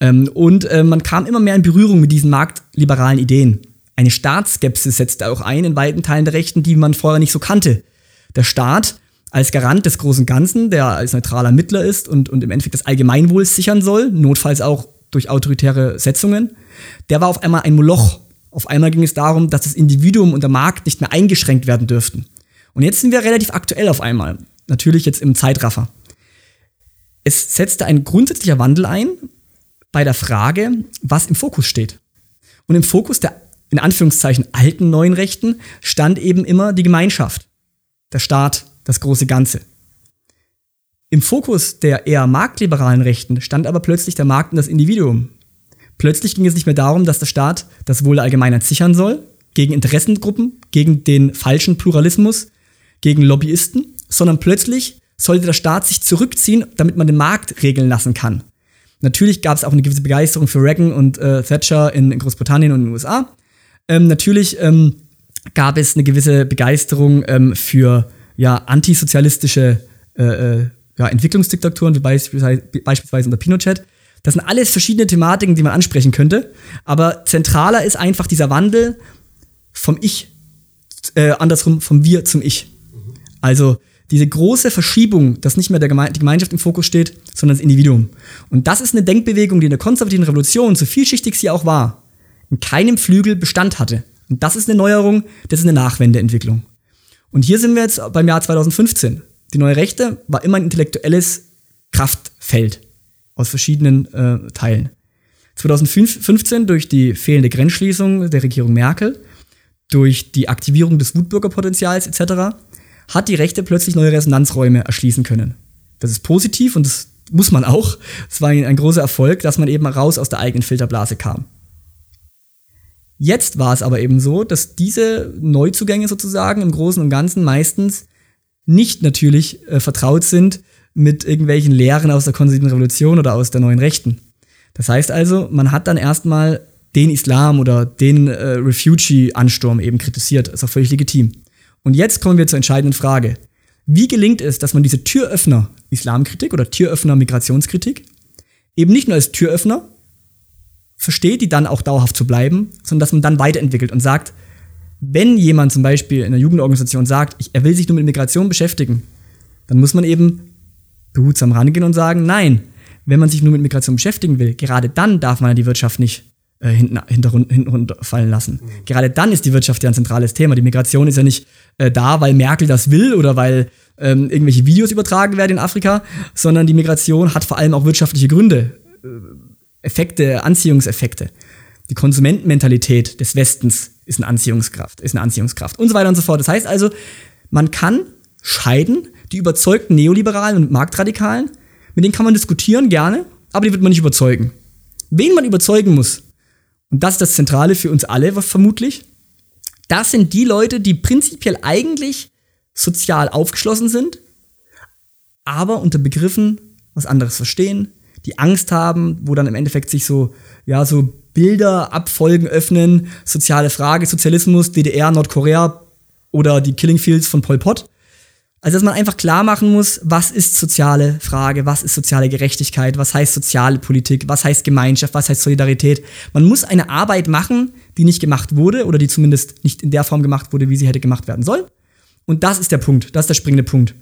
Ähm, und äh, man kam immer mehr in Berührung mit diesen marktliberalen Ideen. Eine Staatsskepsis setzte auch ein in weiten Teilen der Rechten, die man vorher nicht so kannte. Der Staat als Garant des großen Ganzen, der als neutraler Mittler ist und, und im Endeffekt das Allgemeinwohl sichern soll, notfalls auch durch autoritäre Setzungen, der war auf einmal ein Moloch. Auf einmal ging es darum, dass das Individuum und der Markt nicht mehr eingeschränkt werden dürften. Und jetzt sind wir relativ aktuell auf einmal natürlich jetzt im Zeitraffer. Es setzte ein grundsätzlicher Wandel ein bei der Frage, was im Fokus steht. Und im Fokus der in Anführungszeichen alten neuen Rechten stand eben immer die Gemeinschaft, der Staat, das große Ganze. Im Fokus der eher marktliberalen Rechten stand aber plötzlich der Markt und das Individuum. Plötzlich ging es nicht mehr darum, dass der Staat das Wohl der Allgemeinheit sichern soll, gegen Interessengruppen, gegen den falschen Pluralismus, gegen Lobbyisten, sondern plötzlich sollte der Staat sich zurückziehen, damit man den Markt regeln lassen kann. Natürlich gab es auch eine gewisse Begeisterung für Reagan und äh, Thatcher in, Großbritannien und in den USA. Ähm, natürlich ähm, gab es eine gewisse Begeisterung ähm, für ja, antisozialistische äh, äh, ja, Entwicklungsdiktaturen, wie beispielsweise, beispielsweise unter Pinochet. Das sind alles verschiedene Thematiken, die man ansprechen könnte. Aber zentraler ist einfach dieser Wandel vom Ich, äh, andersrum vom Wir zum Ich. Also diese große Verschiebung, dass nicht mehr der Geme die Gemeinschaft im Fokus steht, sondern das Individuum. Und das ist eine Denkbewegung, die in der konservativen Revolution, so vielschichtig sie auch war, in keinem Flügel Bestand hatte. Und das ist eine Neuerung, das ist eine Nachwendeentwicklung. Und hier sind wir jetzt beim Jahr 2015. Die neue Rechte war immer ein intellektuelles Kraftfeld aus verschiedenen äh, Teilen. 2015 durch die fehlende Grenzschließung der Regierung Merkel, durch die Aktivierung des Wutbürgerpotenzials etc hat die Rechte plötzlich neue Resonanzräume erschließen können. Das ist positiv und das muss man auch. Es war ein, großer Erfolg, dass man eben raus aus der eigenen Filterblase kam. Jetzt war es aber eben so, dass diese Neuzugänge sozusagen im Großen und Ganzen meistens nicht natürlich äh, vertraut sind mit irgendwelchen Lehren aus der konservativen Revolution oder aus der neuen Rechten. Das heißt also, man hat dann erstmal den Islam oder den äh, Refugee-Ansturm eben kritisiert. Ist auch völlig legitim. Und jetzt kommen wir zur entscheidenden Frage. Wie gelingt es, dass man diese Türöffner Islamkritik oder Türöffner Migrationskritik eben nicht nur als Türöffner versteht, die dann auch dauerhaft zu bleiben, sondern dass man dann weiterentwickelt und sagt, wenn jemand zum Beispiel in einer Jugendorganisation sagt, er will sich nur mit Migration beschäftigen, dann muss man eben behutsam rangehen und sagen, nein, wenn man sich nur mit Migration beschäftigen will, gerade dann darf man die Wirtschaft nicht äh, hinten, hinten runterfallen lassen. Mhm. Gerade dann ist die Wirtschaft ja ein zentrales Thema. Die Migration ist ja nicht äh, da, weil Merkel das will oder weil ähm, irgendwelche Videos übertragen werden in Afrika, sondern die Migration hat vor allem auch wirtschaftliche Gründe, äh, Effekte, Anziehungseffekte. Die Konsumentenmentalität des Westens ist eine Anziehungskraft, ist eine Anziehungskraft und so weiter und so fort. Das heißt also, man kann scheiden, die überzeugten Neoliberalen und Marktradikalen, mit denen kann man diskutieren, gerne, aber die wird man nicht überzeugen. Wen man überzeugen muss, und das ist das Zentrale für uns alle vermutlich, das sind die Leute, die prinzipiell eigentlich sozial aufgeschlossen sind, aber unter Begriffen was anderes verstehen, die Angst haben, wo dann im Endeffekt sich so, ja, so Bilder, Abfolgen öffnen, soziale Frage, Sozialismus, DDR, Nordkorea oder die Killing Fields von Pol Pot. Also, dass man einfach klar machen muss, was ist soziale Frage, was ist soziale Gerechtigkeit, was heißt soziale Politik, was heißt Gemeinschaft, was heißt Solidarität. Man muss eine Arbeit machen, die nicht gemacht wurde oder die zumindest nicht in der Form gemacht wurde, wie sie hätte gemacht werden sollen. Und das ist der Punkt, das ist der springende Punkt.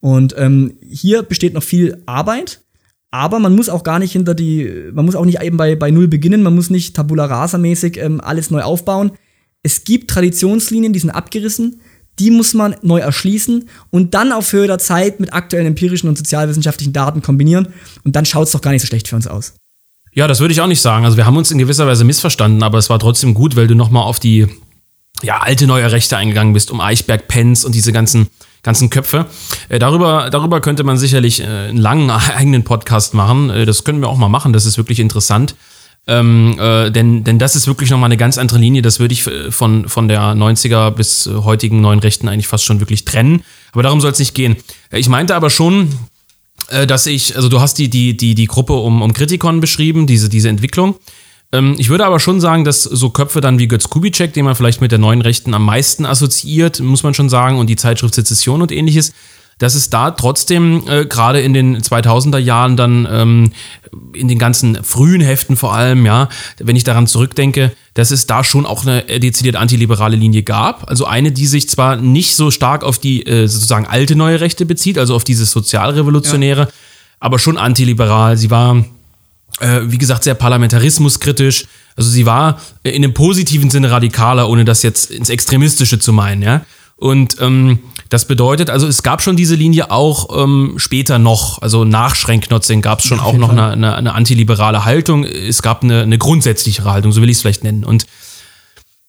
Und ähm, hier besteht noch viel Arbeit, aber man muss auch gar nicht hinter die, man muss auch nicht eben bei, bei Null beginnen, man muss nicht tabula rasa mäßig ähm, alles neu aufbauen. Es gibt Traditionslinien, die sind abgerissen, die muss man neu erschließen und dann auf Höhe der Zeit mit aktuellen empirischen und sozialwissenschaftlichen Daten kombinieren und dann schaut es doch gar nicht so schlecht für uns aus. Ja, das würde ich auch nicht sagen. Also wir haben uns in gewisser Weise missverstanden, aber es war trotzdem gut, weil du nochmal auf die ja, alte neue Rechte eingegangen bist, um Eichberg, Pence und diese ganzen ganzen Köpfe. Äh, darüber, darüber könnte man sicherlich äh, einen langen eigenen Podcast machen. Äh, das können wir auch mal machen, das ist wirklich interessant. Ähm, äh, denn, denn das ist wirklich nochmal eine ganz andere Linie. Das würde ich äh, von, von der 90er bis heutigen neuen Rechten eigentlich fast schon wirklich trennen. Aber darum soll es nicht gehen. Ich meinte aber schon, äh, dass ich, also du hast die, die, die, die Gruppe um, um Kritikon beschrieben, diese, diese Entwicklung. Ähm, ich würde aber schon sagen, dass so Köpfe dann wie Götz Kubitschek, den man vielleicht mit der neuen Rechten am meisten assoziiert, muss man schon sagen, und die Zeitschrift Sezession und ähnliches, dass es da trotzdem äh, gerade in den 2000er Jahren dann ähm, in den ganzen frühen Heften vor allem, ja, wenn ich daran zurückdenke, dass es da schon auch eine dezidiert antiliberale Linie gab. Also eine, die sich zwar nicht so stark auf die äh, sozusagen alte neue Rechte bezieht, also auf dieses sozialrevolutionäre, ja. aber schon antiliberal. Sie war äh, wie gesagt, sehr parlamentarismuskritisch. Also sie war in einem positiven Sinne radikaler, ohne das jetzt ins Extremistische zu meinen, ja. Und ähm, das bedeutet, also es gab schon diese Linie auch ähm, später noch, also nach Schrenknotzing gab es schon auch noch eine, eine, eine, antiliberale Haltung. Es gab eine, eine grundsätzlichere Haltung, so will ich es vielleicht nennen. Und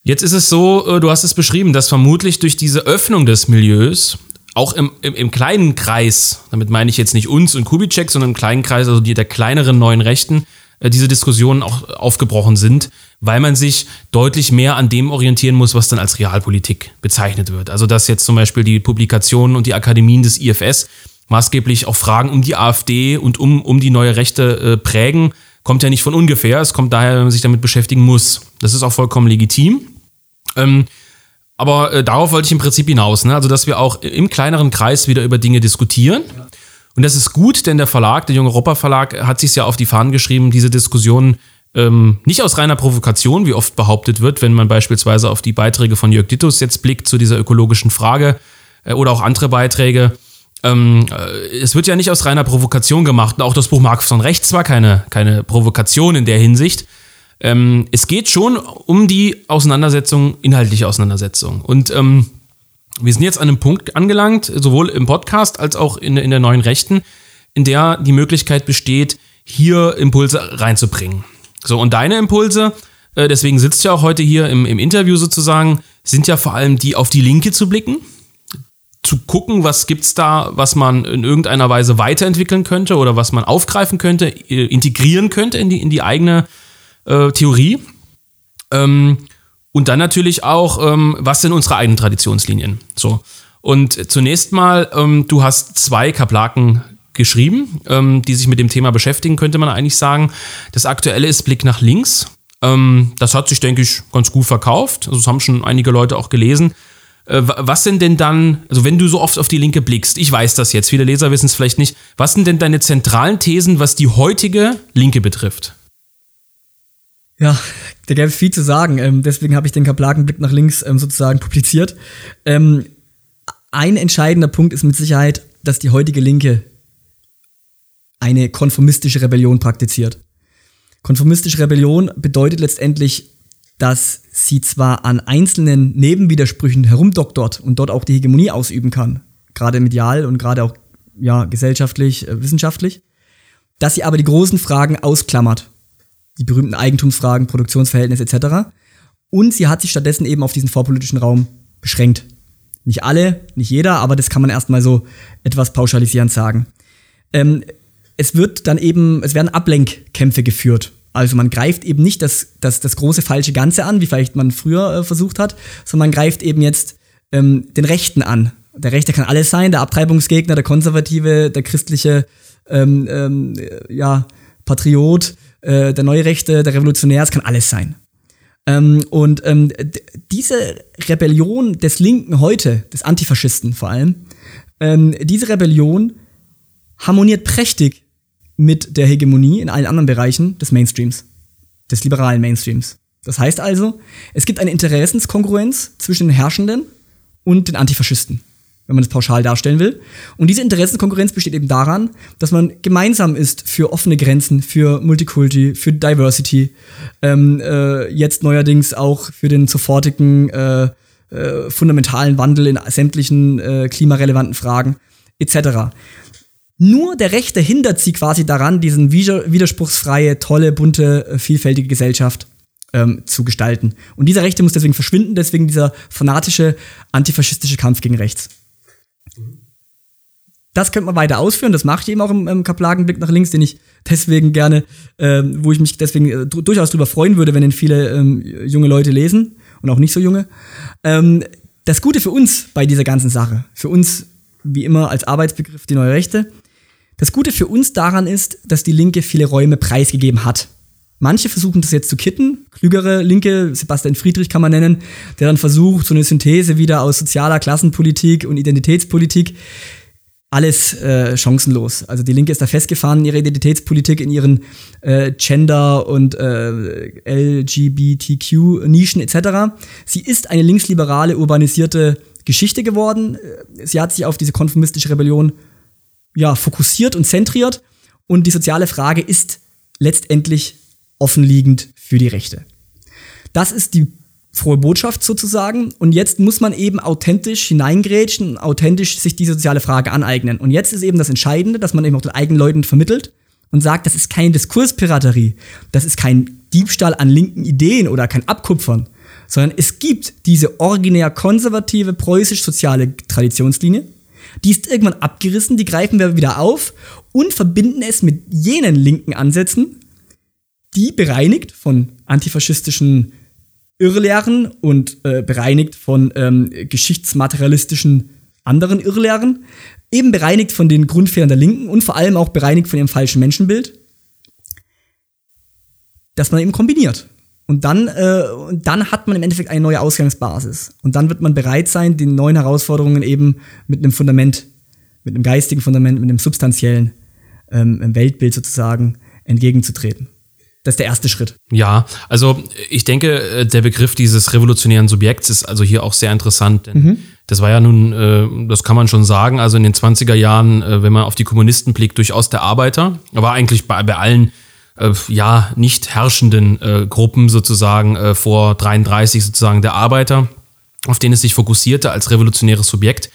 jetzt ist es so, äh, du hast es beschrieben, dass vermutlich durch diese Öffnung des Milieus auch im, im, im, kleinen Kreis, damit meine ich jetzt nicht uns und Kubitschek, sondern im kleinen Kreis, also die der kleineren neuen Rechten, äh, diese Diskussionen auch aufgebrochen sind, weil man sich deutlich mehr an dem orientieren muss, was dann als Realpolitik bezeichnet wird. Also dass jetzt zum Beispiel die Publikationen und die Akademien des IFS maßgeblich auch Fragen um die AfD und um, um die neue Rechte äh, prägen, kommt ja nicht von ungefähr. Es kommt daher, wenn man sich damit beschäftigen muss. Das ist auch vollkommen legitim. Ähm, aber äh, darauf wollte ich im Prinzip hinaus, ne? also dass wir auch im kleineren Kreis wieder über Dinge diskutieren. Und das ist gut, denn der Verlag, der Junge Europa Verlag, hat sich ja auf die Fahnen geschrieben, diese Diskussion ähm, nicht aus reiner Provokation, wie oft behauptet wird, wenn man beispielsweise auf die Beiträge von Jörg Dittus jetzt blickt zu dieser ökologischen Frage äh, oder auch andere Beiträge. Ähm, äh, es wird ja nicht aus reiner Provokation gemacht. Auch das Buch Markus von Rechts war keine, keine Provokation in der Hinsicht, ähm, es geht schon um die Auseinandersetzung, inhaltliche Auseinandersetzung. Und ähm, wir sind jetzt an einem Punkt angelangt, sowohl im Podcast als auch in, in der neuen Rechten, in der die Möglichkeit besteht, hier Impulse reinzubringen. So, und deine Impulse, äh, deswegen sitzt ja auch heute hier im, im Interview sozusagen, sind ja vor allem die auf die Linke zu blicken, zu gucken, was gibt's da, was man in irgendeiner Weise weiterentwickeln könnte oder was man aufgreifen könnte, äh, integrieren könnte in die, in die eigene äh, Theorie. Ähm, und dann natürlich auch, ähm, was sind unsere eigenen Traditionslinien? So. Und zunächst mal, ähm, du hast zwei Kaplaken geschrieben, ähm, die sich mit dem Thema beschäftigen, könnte man eigentlich sagen. Das aktuelle ist Blick nach links. Ähm, das hat sich, denke ich, ganz gut verkauft. Also das haben schon einige Leute auch gelesen. Äh, was sind denn dann, also wenn du so oft auf die Linke blickst, ich weiß das jetzt, viele Leser wissen es vielleicht nicht, was sind denn deine zentralen Thesen, was die heutige Linke betrifft? Ja, da gäbe es viel zu sagen. Ähm, deswegen habe ich den Kaplakenblick nach links ähm, sozusagen publiziert. Ähm, ein entscheidender Punkt ist mit Sicherheit, dass die heutige Linke eine konformistische Rebellion praktiziert. Konformistische Rebellion bedeutet letztendlich, dass sie zwar an einzelnen Nebenwidersprüchen herumdoktort und dort auch die Hegemonie ausüben kann, gerade medial und gerade auch ja, gesellschaftlich, äh, wissenschaftlich, dass sie aber die großen Fragen ausklammert die berühmten Eigentumsfragen, Produktionsverhältnisse etc. Und sie hat sich stattdessen eben auf diesen vorpolitischen Raum beschränkt. Nicht alle, nicht jeder, aber das kann man erstmal so etwas pauschalisierend sagen. Ähm, es wird dann eben, es werden Ablenkkämpfe geführt. Also man greift eben nicht das, das, das große falsche Ganze an, wie vielleicht man früher äh, versucht hat, sondern man greift eben jetzt ähm, den Rechten an. Der Rechte kann alles sein, der Abtreibungsgegner, der Konservative, der christliche ähm, ähm, ja, Patriot, äh, der neue Rechte, der Revolutionär, es kann alles sein. Ähm, und ähm, diese Rebellion des Linken heute, des Antifaschisten vor allem, ähm, diese Rebellion harmoniert prächtig mit der Hegemonie in allen anderen Bereichen des Mainstreams, des liberalen Mainstreams. Das heißt also, es gibt eine Interessenskongruenz zwischen den Herrschenden und den Antifaschisten. wenn man es pauschal darstellen will. Und diese Interessenkonkurrenz besteht eben daran, dass man gemeinsam ist für offene Grenzen, für Multikulti, für Diversity, ähm, äh, jetzt neuerdings auch für den sofortigen äh, äh, fundamentalen Wandel in sämtlichen äh, klimarelevanten Fragen etc. Nur der Rechte hindert sie quasi daran, diesen widerspruchsfreie, tolle, bunte, äh, vielfältige Gesellschaft ähm, zu gestalten. Und dieser Rechte muss deswegen verschwinden, deswegen dieser fanatische, antifaschistische Kampf gegen rechts. Das könnte man weiter ausführen, das mache ich eben auch im, im Kaplagenblick nach links, den ich deswegen gerne, ähm, wo ich mich deswegen äh, durchaus darüber freuen würde, wenn ihn viele ähm, junge Leute lesen und auch nicht so junge. Ähm, das Gute für uns bei dieser ganzen Sache, für uns wie immer als Arbeitsbegriff die neue Rechte, das Gute für uns daran ist, dass die Linke viele Räume preisgegeben hat. Manche versuchen das jetzt zu kitten, klügere Linke, Sebastian Friedrich kann man nennen, der dann versucht, so eine Synthese wieder aus sozialer Klassenpolitik und Identitätspolitik alles äh, chancenlos. Also die Linke ist da festgefahren in ihrer Identitätspolitik, in ihren äh, Gender- und äh, LGBTQ-Nischen etc. Sie ist eine linksliberale, urbanisierte Geschichte geworden. Sie hat sich auf diese konformistische Rebellion ja, fokussiert und zentriert und die soziale Frage ist letztendlich offenliegend für die Rechte. Das ist die frohe Botschaft sozusagen. Und jetzt muss man eben authentisch hineingrätschen, authentisch sich diese soziale Frage aneignen. Und jetzt ist eben das Entscheidende, dass man eben auch den eigenen Leuten vermittelt und sagt, das ist keine Diskurspiraterie, das ist kein Diebstahl an linken Ideen oder kein Abkupfern, sondern es gibt diese originär konservative preußisch-soziale Traditionslinie, die ist irgendwann abgerissen, die greifen wir wieder auf und verbinden es mit jenen linken Ansätzen, die bereinigt von antifaschistischen Irrlehren und äh, bereinigt von ähm, geschichtsmaterialistischen anderen Irrlehren, eben bereinigt von den Grundfehlern der Linken und vor allem auch bereinigt von ihrem falschen Menschenbild, dass man eben kombiniert. Und dann, äh, und dann hat man im Endeffekt eine neue Ausgangsbasis. Und dann wird man bereit sein, den neuen Herausforderungen eben mit einem Fundament, mit einem geistigen Fundament, mit einem substanziellen ähm, Weltbild sozusagen entgegenzutreten. Das ist der erste Schritt. Ja, also ich denke, äh, der Begriff dieses revolutionären Subjekts ist also hier auch sehr interessant. Denn mhm. Das war ja nun, äh, das kann man schon sagen, also in den 20er Jahren, äh, wenn man auf die Kommunisten blickt, durchaus der Arbeiter. war eigentlich bei, bei allen ja nicht herrschenden Gruppen sozusagen vor 33 sozusagen der Arbeiter, auf den es sich fokussierte als revolutionäres Subjekt.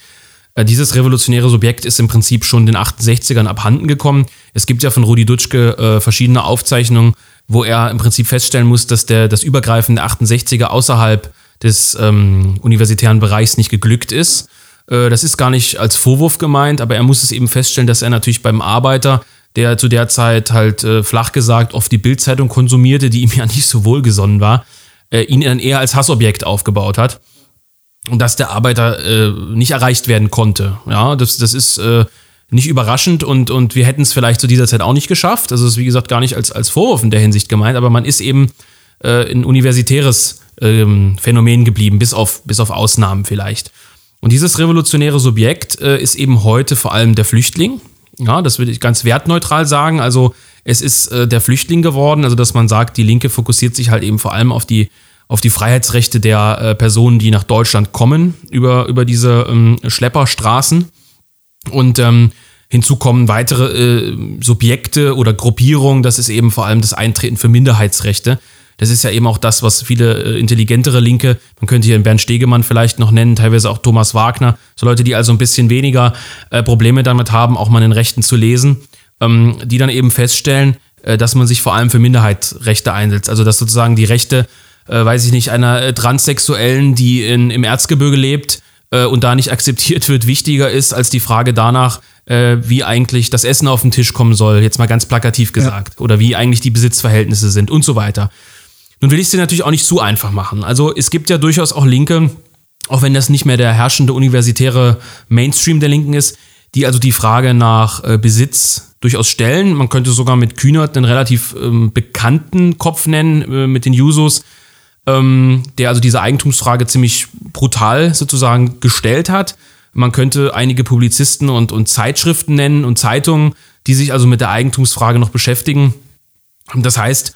Dieses revolutionäre Subjekt ist im Prinzip schon den 68ern abhanden gekommen. Es gibt ja von Rudi Dutschke äh, verschiedene Aufzeichnungen, wo er im Prinzip feststellen muss, dass der, das übergreifende 68er außerhalb des ähm, universitären Bereichs nicht geglückt ist. Äh, das ist gar nicht als Vorwurf gemeint, aber er muss es eben feststellen, dass er natürlich beim Arbeiter, der zu der Zeit halt äh, flach gesagt oft die Bildzeitung konsumierte, die ihm ja nicht so wohlgesonnen war, äh, ihn dann eher als Hassobjekt aufgebaut hat. Und dass der Arbeiter äh, nicht erreicht werden konnte. Ja, das, das ist äh, nicht überraschend und, und wir hätten es vielleicht zu dieser Zeit auch nicht geschafft. Also es ist wie gesagt gar nicht als, als Vorwurf in der Hinsicht gemeint, aber man ist eben äh, ein universitäres ähm, Phänomen geblieben, bis auf, bis auf Ausnahmen vielleicht. Und dieses revolutionäre Subjekt äh, ist eben heute vor allem der Flüchtling. Ja, das würde ich ganz wertneutral sagen. Also es ist äh, der Flüchtling geworden, also dass man sagt, die Linke fokussiert sich halt eben vor allem auf die, auf die Freiheitsrechte der äh, Personen, die nach Deutschland kommen, über, über diese ähm, Schlepperstraßen. Und ähm, hinzu kommen weitere äh, Subjekte oder Gruppierungen. Das ist eben vor allem das Eintreten für Minderheitsrechte. Das ist ja eben auch das, was viele äh, intelligentere Linke, man könnte hier Bernd Stegemann vielleicht noch nennen, teilweise auch Thomas Wagner, so Leute, die also ein bisschen weniger äh, Probleme damit haben, auch mal in den Rechten zu lesen, ähm, die dann eben feststellen, äh, dass man sich vor allem für Minderheitsrechte einsetzt. Also dass sozusagen die Rechte, äh, weiß ich nicht, einer Transsexuellen, die in, im Erzgebirge lebt, und da nicht akzeptiert wird, wichtiger ist als die Frage danach, wie eigentlich das Essen auf den Tisch kommen soll, jetzt mal ganz plakativ gesagt, ja. oder wie eigentlich die Besitzverhältnisse sind und so weiter. Nun will ich es dir natürlich auch nicht zu einfach machen. Also es gibt ja durchaus auch Linke, auch wenn das nicht mehr der herrschende universitäre Mainstream der Linken ist, die also die Frage nach äh, Besitz durchaus stellen. Man könnte sogar mit Kühnert einen relativ ähm, bekannten Kopf nennen, äh, mit den Jusos, ähm, der also diese Eigentumsfrage ziemlich brutal sozusagen gestellt hat. Man könnte einige Publizisten und, und Zeitschriften nennen und Zeitungen, die sich also mit der Eigentumsfrage noch beschäftigen. Das heißt,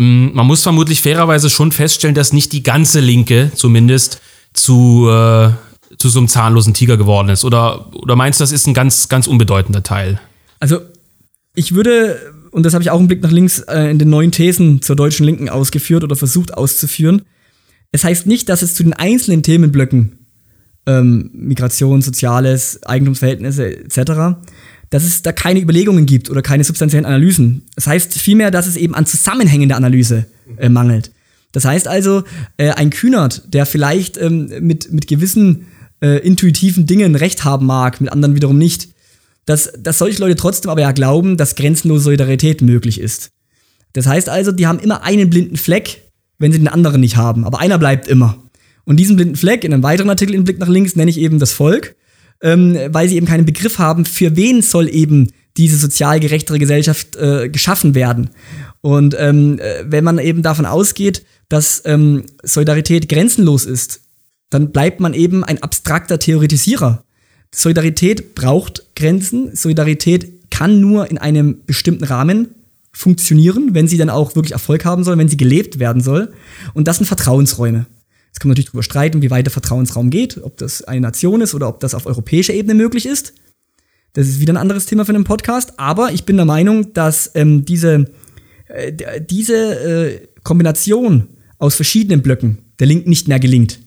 man muss vermutlich fairerweise schon feststellen, dass nicht die ganze Linke zumindest zu, äh, zu so einem zahnlosen Tiger geworden ist? Oder, oder meinst du, das ist ein ganz, ganz unbedeutender Teil? Also, ich würde, und das habe ich auch einen Blick nach links äh, in den neuen Thesen zur deutschen Linken ausgeführt oder versucht auszuführen. Es heißt nicht, dass es zu den einzelnen Themenblöcken ähm, Migration, Soziales, Eigentumsverhältnisse etc., dass es da keine Überlegungen gibt oder keine substanziellen Analysen. Das heißt vielmehr, dass es eben an Zusammenhängen der Analyse äh, mangelt. Das heißt also, äh, ein Kühnert, der vielleicht ähm, mit, mit gewissen äh, intuitiven Dingen recht haben mag, mit anderen wiederum nicht, dass, dass solche Leute trotzdem aber ja glauben, dass grenzenlose Solidarität möglich ist. Das heißt also, die haben immer einen blinden Fleck, wenn sie den anderen nicht haben, aber einer bleibt immer. Und diesen blinden Fleck in einem weiteren Artikel in Blick nach links nenne ich eben das Volk, ähm, weil sie eben keinen Begriff haben, für wen soll eben diese sozial gerechtere Gesellschaft äh, geschaffen werden. Und ähm, äh, wenn man eben davon ausgeht, dass ähm, Solidarität grenzenlos ist, dann bleibt man eben ein abstrakter Theoretisierer. Solidarität braucht Grenzen. Solidarität kann nur in einem bestimmten Rahmen funktionieren, wenn sie dann auch wirklich Erfolg haben soll, wenn sie gelebt werden soll. Und das sind Vertrauensräume. Jetzt kann man natürlich darüber streiten, wie weit der Vertrauensraum geht, ob das eine Nation ist oder ob das auf europäischer Ebene möglich ist. Das ist wieder ein anderes Thema für einen Podcast. Aber ich bin der Meinung, dass ähm, diese, äh, diese äh, Kombination aus verschiedenen Blöcken der Linken nicht mehr gelingt.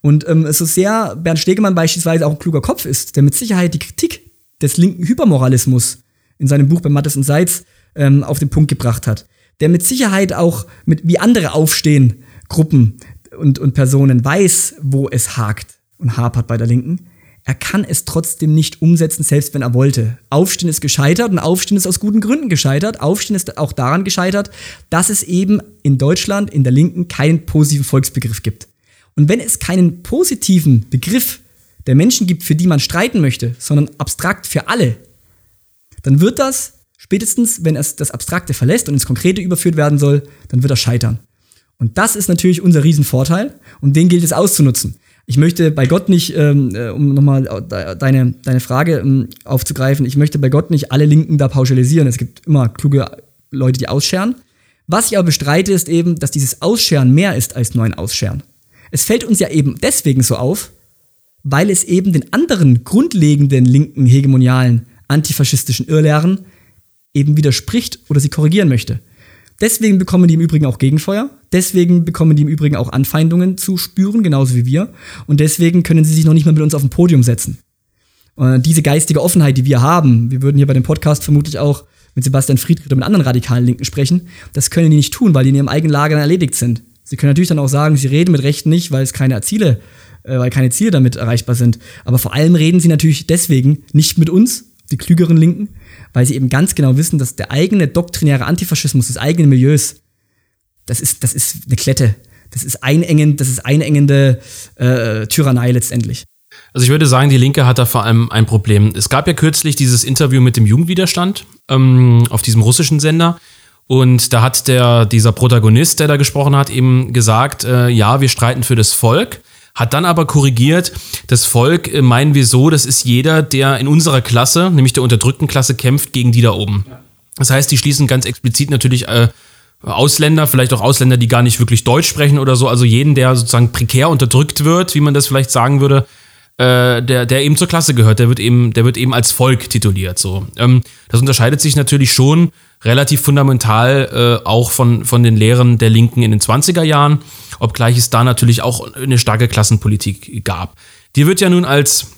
Und ähm, so sehr Bernd Stegemann beispielsweise auch ein kluger Kopf ist, der mit Sicherheit die Kritik des linken Hypermoralismus in seinem Buch bei Mattes und Seitz ähm, auf den Punkt gebracht hat, der mit Sicherheit auch mit wie andere aufstehen Gruppen und, und Personen weiß, wo es hakt und hapert bei der Linken, er kann es trotzdem nicht umsetzen, selbst wenn er wollte. Aufstehen ist gescheitert und Aufstehen ist aus guten Gründen gescheitert. Aufstehen ist auch daran gescheitert, dass es eben in Deutschland, in der Linken, keinen positiven Volksbegriff gibt. Und wenn es keinen positiven Begriff der Menschen gibt, für die man streiten möchte, sondern abstrakt für alle, dann wird das spätestens, wenn es das Abstrakte verlässt und ins Konkrete überführt werden soll, dann wird er scheitern. Und das ist natürlich unser Riesenvorteil und den gilt es auszunutzen. Ich möchte bei Gott nicht, ähm, äh, um nochmal deine, deine Frage ähm, aufzugreifen, ich möchte bei Gott nicht alle Linken da pauschalisieren. Es gibt immer kluge Leute, die ausscheren. Was ich aber bestreite, ist eben, dass dieses Ausscheren mehr ist als nur ein Ausscheren. Es fällt uns ja eben deswegen so auf, weil es eben den anderen grundlegenden linken, hegemonialen, antifaschistischen Irrlehren eben widerspricht oder sie korrigieren möchte. Deswegen bekommen die im Übrigen auch Gegenfeuer. Deswegen bekommen die im Übrigen auch Anfeindungen zu spüren, genauso wie wir. Und deswegen können sie sich noch nicht mal mit uns auf ein Podium setzen. Und diese geistige Offenheit, die wir haben, wir würden hier bei dem Podcast vermutlich auch mit Sebastian Friedrich oder mit anderen radikalen Linken sprechen, das können die nicht tun, weil die in ihrem eigenen Lager dann erledigt sind. Sie können natürlich dann auch sagen, sie reden mit Rechten nicht, weil es keine Ziele, äh, weil keine Ziele damit erreichbar sind. Aber vor allem reden sie natürlich deswegen nicht mit uns, die klügeren Linken, weil sie eben ganz genau wissen, dass der eigene doktrinäre Antifaschismus des eigenen Milieus, das ist, das ist eine Klette. Das ist einengend, das ist einengende äh, Tyrannei letztendlich. Also ich würde sagen, die Linke hat da vor allem ein Problem. Es gab ja kürzlich dieses Interview mit dem Jugendwiderstand ähm, auf diesem russischen Sender. Und da hat der, dieser Protagonist, der da gesprochen hat, eben gesagt, äh, ja, wir streiten für das Volk hat dann aber korrigiert, das Volk äh, meinen wir so, das ist jeder, der in unserer Klasse, nämlich der unterdrückten Klasse, kämpft gegen die da oben. Das heißt, die schließen ganz explizit natürlich äh, Ausländer, vielleicht auch Ausländer, die gar nicht wirklich Deutsch sprechen oder so, also jeden, der sozusagen prekär unterdrückt wird, wie man das vielleicht sagen würde, äh, der, der eben zur Klasse gehört, der wird eben, der wird eben als Volk tituliert. So. Ähm, das unterscheidet sich natürlich schon relativ fundamental äh, auch von, von den Lehren der Linken in den 20er Jahren obgleich es da natürlich auch eine starke Klassenpolitik gab. Die wird ja nun als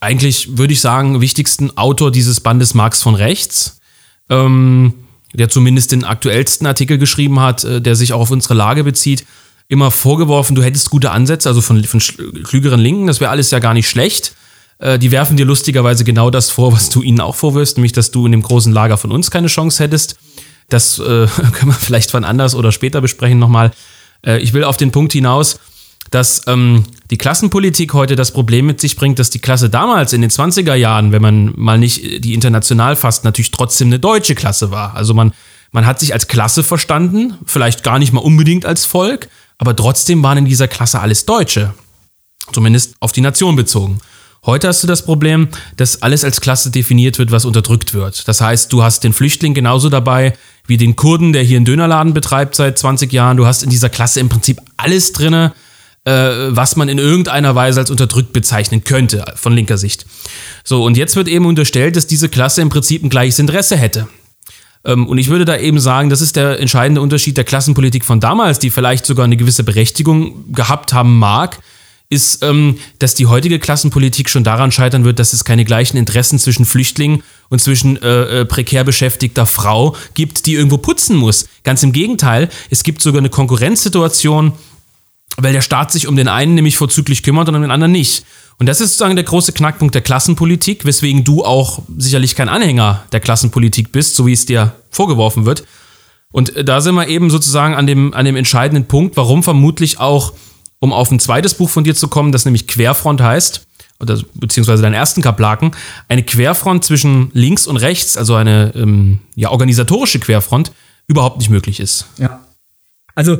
eigentlich, würde ich sagen, wichtigsten Autor dieses Bandes Marx von Rechts, ähm, der zumindest den aktuellsten Artikel geschrieben hat, äh, der sich auch auf unsere Lage bezieht, immer vorgeworfen, du hättest gute Ansätze, also von, von klügeren Linken, das wäre alles ja gar nicht schlecht. Äh, die werfen dir lustigerweise genau das vor, was du ihnen auch vorwirfst, nämlich, dass du in dem großen Lager von uns keine Chance hättest. Das äh, können wir vielleicht wann anders oder später besprechen nochmal. Äh, ich will auf den Punkt hinaus, dass ähm, die Klassenpolitik heute das Problem mit sich bringt, dass die Klasse damals in den 20er Jahren, wenn man mal nicht die international fasst, natürlich trotzdem eine deutsche Klasse war. Also man, man hat sich als Klasse verstanden, vielleicht gar nicht mal unbedingt als Volk, aber trotzdem waren in dieser Klasse alles Deutsche. Zumindest auf die Nation bezogen. Heute hast du das Problem, dass alles als Klasse definiert wird, was unterdrückt wird. Das heißt, du hast den Flüchtling genauso dabei wie den Kurden, der hier einen Dönerladen betreibt seit 20 Jahren. Du hast in dieser Klasse im Prinzip alles drinne, äh, was man in irgendeiner Weise als unterdrückt bezeichnen könnte, von linker Sicht. So, und jetzt wird eben unterstellt, dass diese Klasse im Prinzip ein gleiches Interesse hätte. Ähm, und ich würde da eben sagen, das ist der entscheidende Unterschied der Klassenpolitik von damals, die vielleicht sogar eine gewisse Berechtigung gehabt haben mag, ist, ähm, dass die heutige Klassenpolitik schon daran scheitern wird, dass es keine gleichen Interessen zwischen Flüchtlingen und zwischen äh, äh, prekär beschäftigter Frau gibt, die irgendwo putzen muss. Ganz im Gegenteil, es gibt sogar eine Konkurrenzsituation, weil der Staat sich um den einen nämlich vorzüglich kümmert und um den anderen nicht. Und das ist sozusagen der große Knackpunkt der Klassenpolitik, weswegen du auch sicherlich kein Anhänger der Klassenpolitik bist, so wie es dir vorgeworfen wird. Und äh, da sind wir eben sozusagen an dem, an dem entscheidenden Punkt, warum vermutlich auch, um auf ein zweites Buch von dir zu kommen, das nämlich Querfront heißt, oder beziehungsweise deinen ersten Kaplaken, eine Querfront zwischen links und rechts, also eine ähm, ja, organisatorische Querfront, überhaupt nicht möglich ist. Ja. Also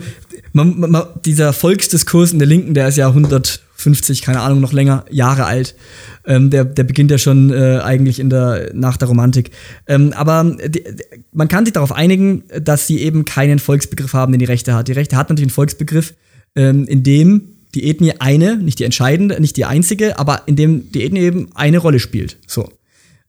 man, man, dieser Volksdiskurs in der Linken, der ist ja 150, keine Ahnung, noch länger, Jahre alt. Ähm, der, der beginnt ja schon äh, eigentlich in der, nach der Romantik. Ähm, aber die, man kann sich darauf einigen, dass sie eben keinen Volksbegriff haben, den die Rechte hat. Die Rechte hat natürlich einen Volksbegriff, ähm, in dem die Ethnie eine, nicht die entscheidende, nicht die einzige, aber in dem die Ethnie eben eine Rolle spielt. So.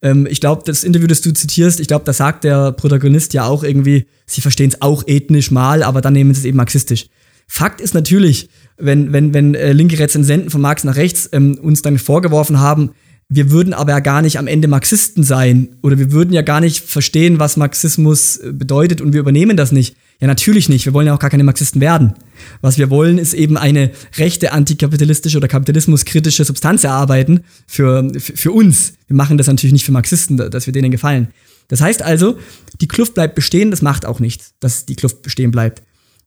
Ähm, ich glaube, das Interview, das du zitierst, ich glaube, da sagt der Protagonist ja auch irgendwie, sie verstehen es auch ethnisch mal, aber dann nehmen sie es eben marxistisch. Fakt ist natürlich, wenn, wenn, wenn äh, linke Rezensenten von Marx nach rechts ähm, uns dann vorgeworfen haben, wir würden aber ja gar nicht am Ende Marxisten sein oder wir würden ja gar nicht verstehen, was Marxismus äh, bedeutet und wir übernehmen das nicht. Ja, natürlich nicht. Wir wollen ja auch gar keine Marxisten werden. Was wir wollen, ist eben eine rechte antikapitalistische oder kapitalismuskritische Substanz erarbeiten für, für, für uns. Wir machen das natürlich nicht für Marxisten, dass wir denen gefallen. Das heißt also, die Kluft bleibt bestehen, das macht auch nichts, dass die Kluft bestehen bleibt.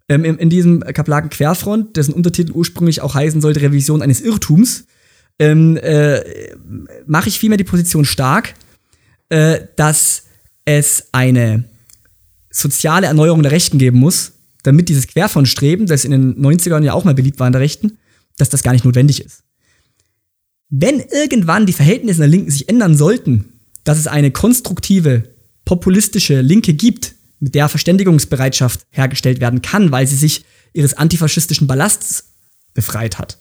Ähm, in, in, diesem Kaplaken Querfront, dessen Untertitel ursprünglich auch heißen sollte Revision eines Irrtums, ähm, äh, mache ich vielmehr die Position stark, äh, dass es eine soziale Erneuerung der Rechten geben muss, damit dieses Querfrontstreben, das in den 90ern ja auch mal beliebt war in der Rechten, dass das gar nicht notwendig ist. Wenn irgendwann die Verhältnisse der Linken sich ändern sollten, dass es eine konstruktive, populistische Linke gibt, mit der Verständigungsbereitschaft hergestellt werden kann, weil sie sich ihres antifaschistischen Ballasts befreit hat,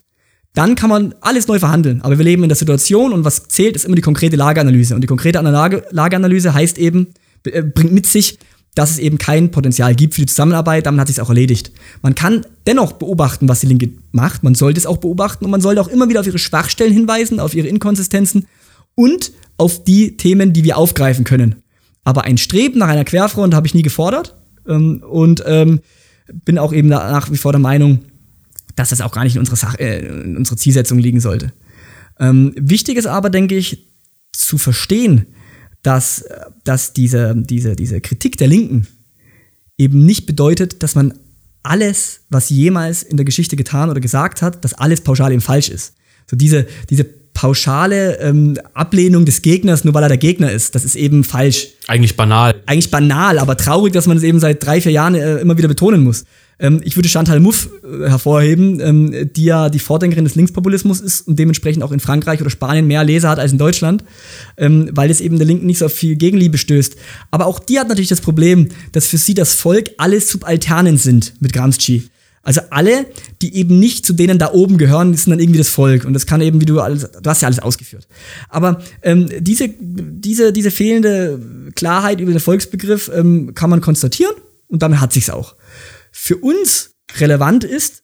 dann kann man alles neu verhandeln. Aber wir leben in der Situation und was zählt, ist immer die konkrete Lageanalyse. Und die konkrete Lage, Lageanalyse heißt eben, äh, bringt mit sich, dass es eben kein Potenzial gibt für die Zusammenarbeit, damit hat sich auch erledigt. Man kann dennoch beobachten, was die Linke macht, man sollte es auch beobachten und man sollte auch immer wieder auf ihre Schwachstellen hinweisen, auf ihre Inkonsistenzen und auf die Themen, die wir aufgreifen können. Aber ein Streben nach einer Querfront habe ich nie gefordert ähm, und ähm, bin auch eben nach wie vor der Meinung, dass das auch gar nicht in unserer, Sache, äh, in unserer Zielsetzung liegen sollte. Ähm, wichtig ist aber, denke ich, zu verstehen, dass, dass diese, diese, diese Kritik der Linken eben nicht bedeutet, dass man alles, was jemals in der Geschichte getan oder gesagt hat, dass alles pauschal eben falsch ist. So diese, diese pauschale ähm, Ablehnung des Gegners, nur weil er der Gegner ist, das ist eben falsch. Eigentlich banal. Eigentlich banal, aber traurig, dass man es eben seit drei, vier Jahren äh, immer wieder betonen muss. Ähm, ich würde Chantal Mouffe äh, hervorheben, ähm, die ja die Vordenkerin des Linkspopulismus ist und dementsprechend auch in Frankreich oder Spanien mehr Leser hat als in Deutschland, ähm, weil es eben der Linken nicht so viel Gegenliebe stößt. Aber auch die hat natürlich das Problem, dass für sie das Volk alles Subalternen sind mit Gramsci. Also alle, die eben nicht zu denen da oben gehören, sind dann irgendwie das Volk. Und das kann eben, wie du alles, du hast ja alles ausgeführt. Aber ähm, diese, diese, diese fehlende Klarheit über den Volksbegriff ähm, kann man konstatieren und damit hat sich's auch für uns relevant ist,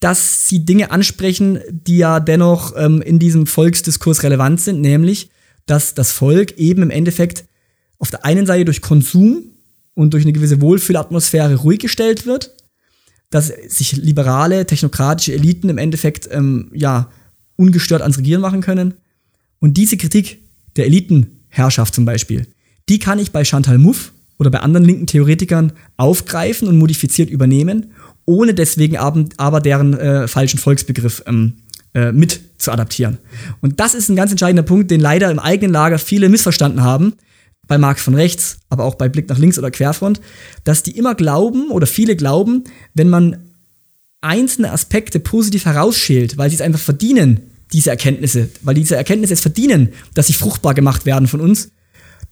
dass sie Dinge ansprechen, die ja dennoch ähm, in diesem Volksdiskurs relevant sind, nämlich, dass das Volk eben im Endeffekt auf der einen Seite durch Konsum und durch eine gewisse Wohlfühlatmosphäre ruhig gestellt wird, dass sich liberale, technokratische Eliten im Endeffekt ähm, ja ungestört ans Regieren machen können. Und diese Kritik der Elitenherrschaft zum Beispiel, die kann ich bei Chantal Mouffe oder bei anderen linken Theoretikern aufgreifen und modifiziert übernehmen, ohne deswegen aber deren äh, falschen Volksbegriff ähm, äh, mit zu adaptieren. Und das ist ein ganz entscheidender Punkt, den leider im eigenen Lager viele missverstanden haben, bei Marx von rechts, aber auch bei Blick nach links oder Querfront, dass die immer glauben oder viele glauben, wenn man einzelne Aspekte positiv herausschält, weil sie es einfach verdienen, diese Erkenntnisse, weil diese Erkenntnisse es verdienen, dass sie fruchtbar gemacht werden von uns,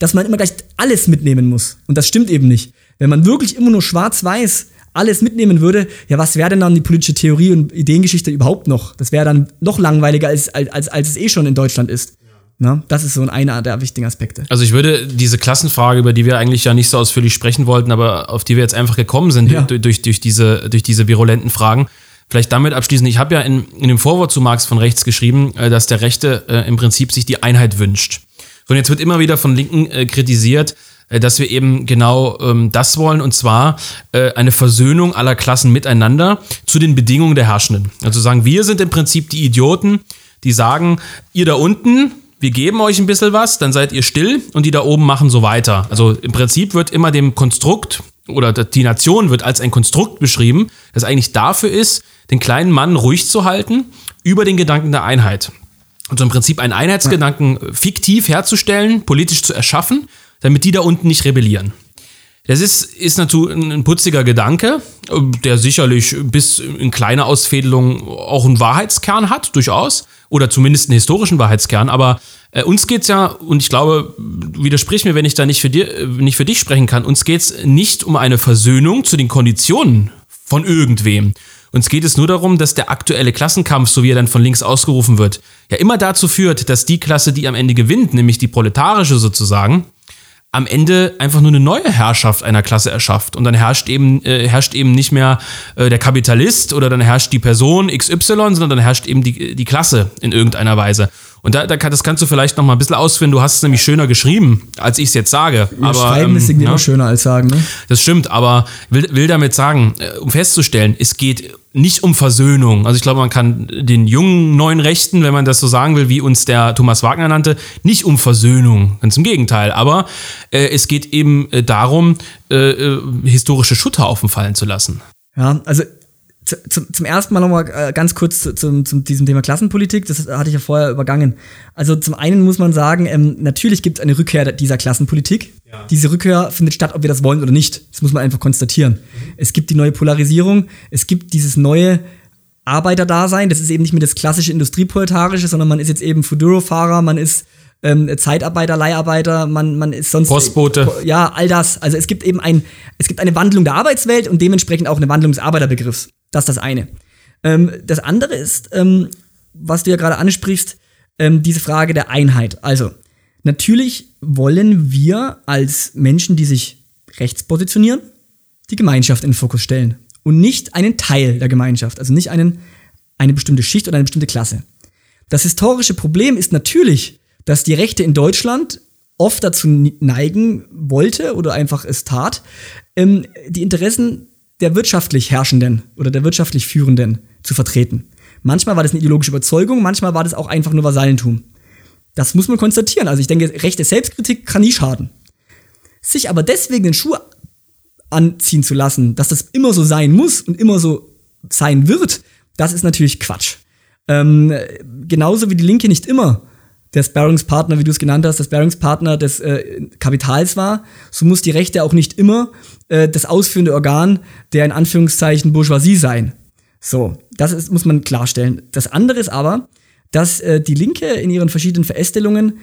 dass man immer gleich alles mitnehmen muss. Und das stimmt eben nicht. Wenn man wirklich immer nur schwarz-weiß alles mitnehmen würde, ja, was wäre denn dann die politische Theorie und Ideengeschichte überhaupt noch? Das wäre dann noch langweiliger, als, als, als es eh schon in Deutschland ist. Na, das ist so einer der wichtigen Aspekte. Also ich würde diese Klassenfrage, über die wir eigentlich ja nicht so ausführlich sprechen wollten, aber auf die wir jetzt einfach gekommen sind ja. durch, durch, durch, diese, durch diese virulenten Fragen, vielleicht damit abschließen. Ich habe ja in, in dem Vorwort zu Marx von rechts geschrieben, äh, dass der Rechte äh, im Prinzip sich die Einheit wünscht. Und jetzt wird immer wieder von Linken äh, kritisiert, äh, dass wir eben genau ähm, das wollen, und zwar äh, eine Versöhnung aller Klassen miteinander zu den Bedingungen der Herrschenden. Also sagen, wir sind im Prinzip die Idioten, die sagen, ihr da unten, wir geben euch ein bisschen was, dann seid ihr still und die da oben machen so weiter. Also im Prinzip wird immer dem Konstrukt oder die Nation wird als ein Konstrukt beschrieben, das eigentlich dafür ist, den kleinen Mann ruhig zu halten über den Gedanken der Einheit. Also im Prinzip einen Einheitsgedanken fiktiv herzustellen, politisch zu erschaffen, damit die da unten nicht rebellieren. Das ist, ist natürlich ein putziger Gedanke, der sicherlich bis in kleine Ausfädelungen auch einen Wahrheitskern hat, durchaus oder zumindest einen historischen Wahrheitskern. Aber äh, uns geht's ja, und ich glaube, widersprich mir, wenn ich da nicht für, dir, äh, nicht für dich sprechen kann, uns geht's nicht um eine Versöhnung zu den Konditionen von irgendwem. Uns geht es nur darum, dass der aktuelle Klassenkampf, so wie er dann von links ausgerufen wird, ja immer dazu führt, dass die Klasse, die am Ende gewinnt, nämlich die proletarische sozusagen, am Ende einfach nur eine neue Herrschaft einer Klasse erschafft. Und dann herrscht eben, äh, herrscht eben nicht mehr äh, der Kapitalist oder dann herrscht die Person XY, sondern dann herrscht eben die, die Klasse in irgendeiner Weise. Und da, da kann, das kannst du vielleicht noch mal ein bisschen ausführen. Du hast es nämlich schöner geschrieben, als ich es jetzt sage. Aber, Schreiben ähm, ist irgendwie ja, immer schöner als sagen, ne? Das stimmt, aber will, will damit sagen, äh, um festzustellen, es geht nicht um Versöhnung. Also ich glaube, man kann den jungen neuen Rechten, wenn man das so sagen will, wie uns der Thomas Wagner nannte, nicht um Versöhnung. Ganz im Gegenteil. Aber äh, es geht eben äh, darum, äh, äh historische Schutthaufen fallen zu lassen. Ja, also zum, zum ersten Mal nochmal äh, ganz kurz zu, zu, zu, diesem Thema Klassenpolitik, das hatte ich ja vorher übergangen. Also zum einen muss man sagen, ähm, natürlich gibt es eine Rückkehr dieser Klassenpolitik. Ja. Diese Rückkehr findet statt, ob wir das wollen oder nicht. Das muss man einfach konstatieren. Mhm. Es gibt die neue Polarisierung, es gibt dieses neue Arbeiterdasein, das ist eben nicht mehr das klassische Industrieproletarische, sondern man ist jetzt eben Fuduro-Fahrer, man ist ähm, Zeitarbeiter, Leiharbeiter, man, man ist sonst. Postbote. Ja, all das. Also es gibt eben ein, es gibt eine Wandlung der Arbeitswelt und dementsprechend auch eine Wandlung des Arbeiterbegriffs. Das ist das eine. Ähm, das andere ist, ähm, was du ja gerade ansprichst, ähm, diese Frage der Einheit. Also, natürlich wollen wir als Menschen, die sich rechts positionieren, die Gemeinschaft in den Fokus stellen und nicht einen Teil der Gemeinschaft, also nicht einen, eine bestimmte Schicht oder eine bestimmte Klasse. Das historische Problem ist natürlich, dass die Rechte in Deutschland oft dazu neigen wollte oder einfach es tat, ähm, die Interessen der wirtschaftlich Herrschenden oder der wirtschaftlich Führenden zu vertreten. Manchmal war das eine ideologische Überzeugung, manchmal war das auch einfach nur Vasallentum. Das muss man konstatieren. Also ich denke, rechte Selbstkritik kann nie schaden. Sich aber deswegen den Schuh anziehen zu lassen, dass das immer so sein muss und immer so sein wird, das ist natürlich Quatsch. Ähm, genauso wie die Linke nicht immer der Sparringspartner, wie du es genannt hast, der Sparringspartner des äh, Kapitals war, so muss die Rechte auch nicht immer äh, das ausführende Organ der in Anführungszeichen Bourgeoisie sein. So, das ist, muss man klarstellen. Das andere ist aber, dass äh, die Linke in ihren verschiedenen Verästelungen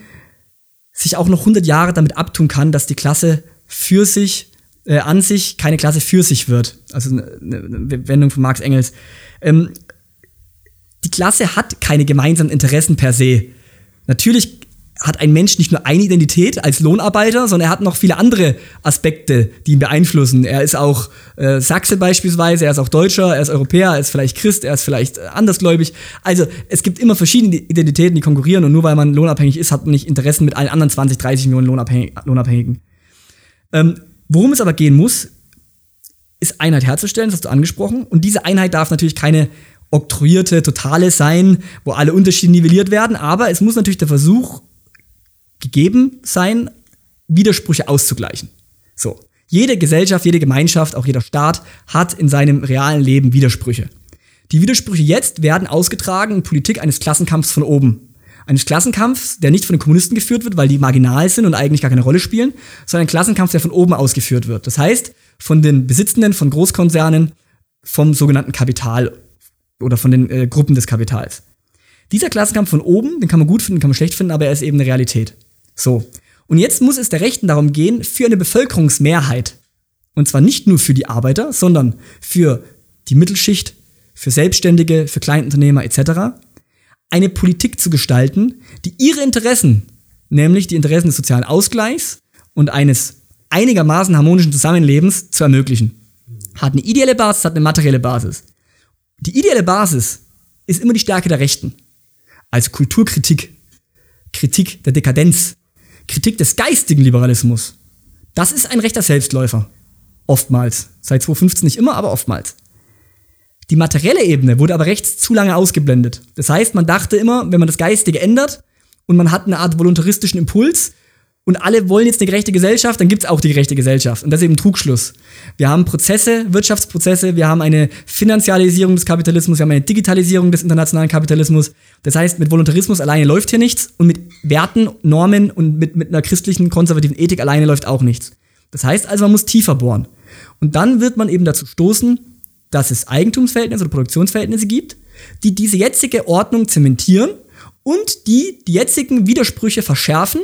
sich auch noch 100 Jahre damit abtun kann, dass die Klasse für sich, äh, an sich, keine Klasse für sich wird. Also eine, eine Wendung von Marx Engels. Ähm, die Klasse hat keine gemeinsamen Interessen per se. Natürlich hat ein Mensch nicht nur eine Identität als Lohnarbeiter, sondern er hat noch viele andere Aspekte, die ihn beeinflussen. Er ist auch äh, Sachse beispielsweise, er ist auch Deutscher, er ist Europäer, er ist vielleicht Christ, er ist vielleicht äh, andersgläubig. Also es gibt immer verschiedene Identitäten, die konkurrieren und nur weil man lohnabhängig ist, hat man nicht Interessen mit allen anderen 20, 30 Millionen Lohnabhängig Lohnabhängigen. Ähm, worum es aber gehen muss, ist Einheit herzustellen, das hast du angesprochen. Und diese Einheit darf natürlich keine oktroyierte Totale sein, wo alle Unterschiede nivelliert werden, aber es muss natürlich der Versuch gegeben sein, Widersprüche auszugleichen. So. Jede Gesellschaft, jede Gemeinschaft, auch jeder Staat hat in seinem realen Leben Widersprüche. Die Widersprüche jetzt werden ausgetragen in Politik eines Klassenkampfs von oben. Eines Klassenkampfs, der nicht von den Kommunisten geführt wird, weil die marginal sind und eigentlich gar keine Rolle spielen, sondern ein Klassenkampf, der von oben ausgeführt wird. Das heißt, von den Besitzenden, von Großkonzernen, vom sogenannten Kapital oder von den äh, Gruppen des Kapitals. Dieser Klassenkampf von oben, den kann man gut finden, kann man schlecht finden, aber er ist eben eine Realität. So. Und jetzt muss es der Rechten darum gehen, für eine Bevölkerungsmehrheit und zwar nicht nur für die Arbeiter, sondern für die Mittelschicht, für Selbstständige, für Kleinunternehmer etc., eine Politik zu gestalten, die ihre Interessen, nämlich die Interessen des sozialen Ausgleichs und eines einigermaßen harmonischen Zusammenlebens zu ermöglichen. Hat eine ideelle Basis, hat eine materielle Basis. Die ideelle Basis ist immer die Stärke der Rechten. Als Kulturkritik, Kritik der Dekadenz, Kritik des geistigen Liberalismus. Das ist ein rechter Selbstläufer. Oftmals. Seit 2015 nicht immer, aber oftmals. Die materielle Ebene wurde aber rechts zu lange ausgeblendet. Das heißt, man dachte immer, wenn man das Geistige ändert und man hat eine Art voluntaristischen Impuls und alle wollen jetzt eine gerechte Gesellschaft, dann gibt es auch die gerechte Gesellschaft. Und das ist eben Trugschluss. Wir haben Prozesse, Wirtschaftsprozesse, wir haben eine Finanzialisierung des Kapitalismus, wir haben eine Digitalisierung des internationalen Kapitalismus. Das heißt, mit Voluntarismus alleine läuft hier nichts und mit Werten, Normen und mit, mit einer christlichen, konservativen Ethik alleine läuft auch nichts. Das heißt also, man muss tiefer bohren. Und dann wird man eben dazu stoßen, dass es Eigentumsverhältnisse oder Produktionsverhältnisse gibt, die diese jetzige Ordnung zementieren und die die jetzigen Widersprüche verschärfen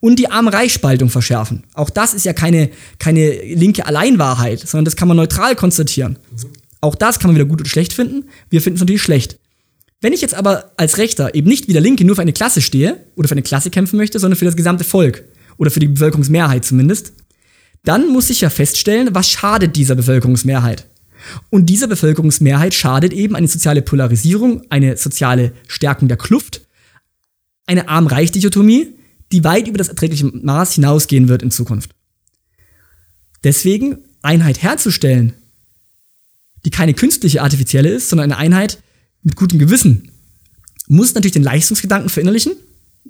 und die Arm-Reich-Spaltung verschärfen. Auch das ist ja keine, keine linke Alleinwahrheit, sondern das kann man neutral konstatieren. Mhm. Auch das kann man wieder gut oder schlecht finden. Wir finden es natürlich schlecht. Wenn ich jetzt aber als Rechter eben nicht wie der Linke nur für eine Klasse stehe oder für eine Klasse kämpfen möchte, sondern für das gesamte Volk oder für die Bevölkerungsmehrheit zumindest, dann muss ich ja feststellen, was schadet dieser Bevölkerungsmehrheit. Und dieser Bevölkerungsmehrheit schadet eben eine soziale Polarisierung, eine soziale Stärkung der Kluft, eine Arm-Reich-Dichotomie, die weit über das erträgliche Maß hinausgehen wird in Zukunft. Deswegen Einheit herzustellen, die keine künstliche, artifizielle ist, sondern eine Einheit mit gutem Gewissen, muss natürlich den Leistungsgedanken verinnerlichen.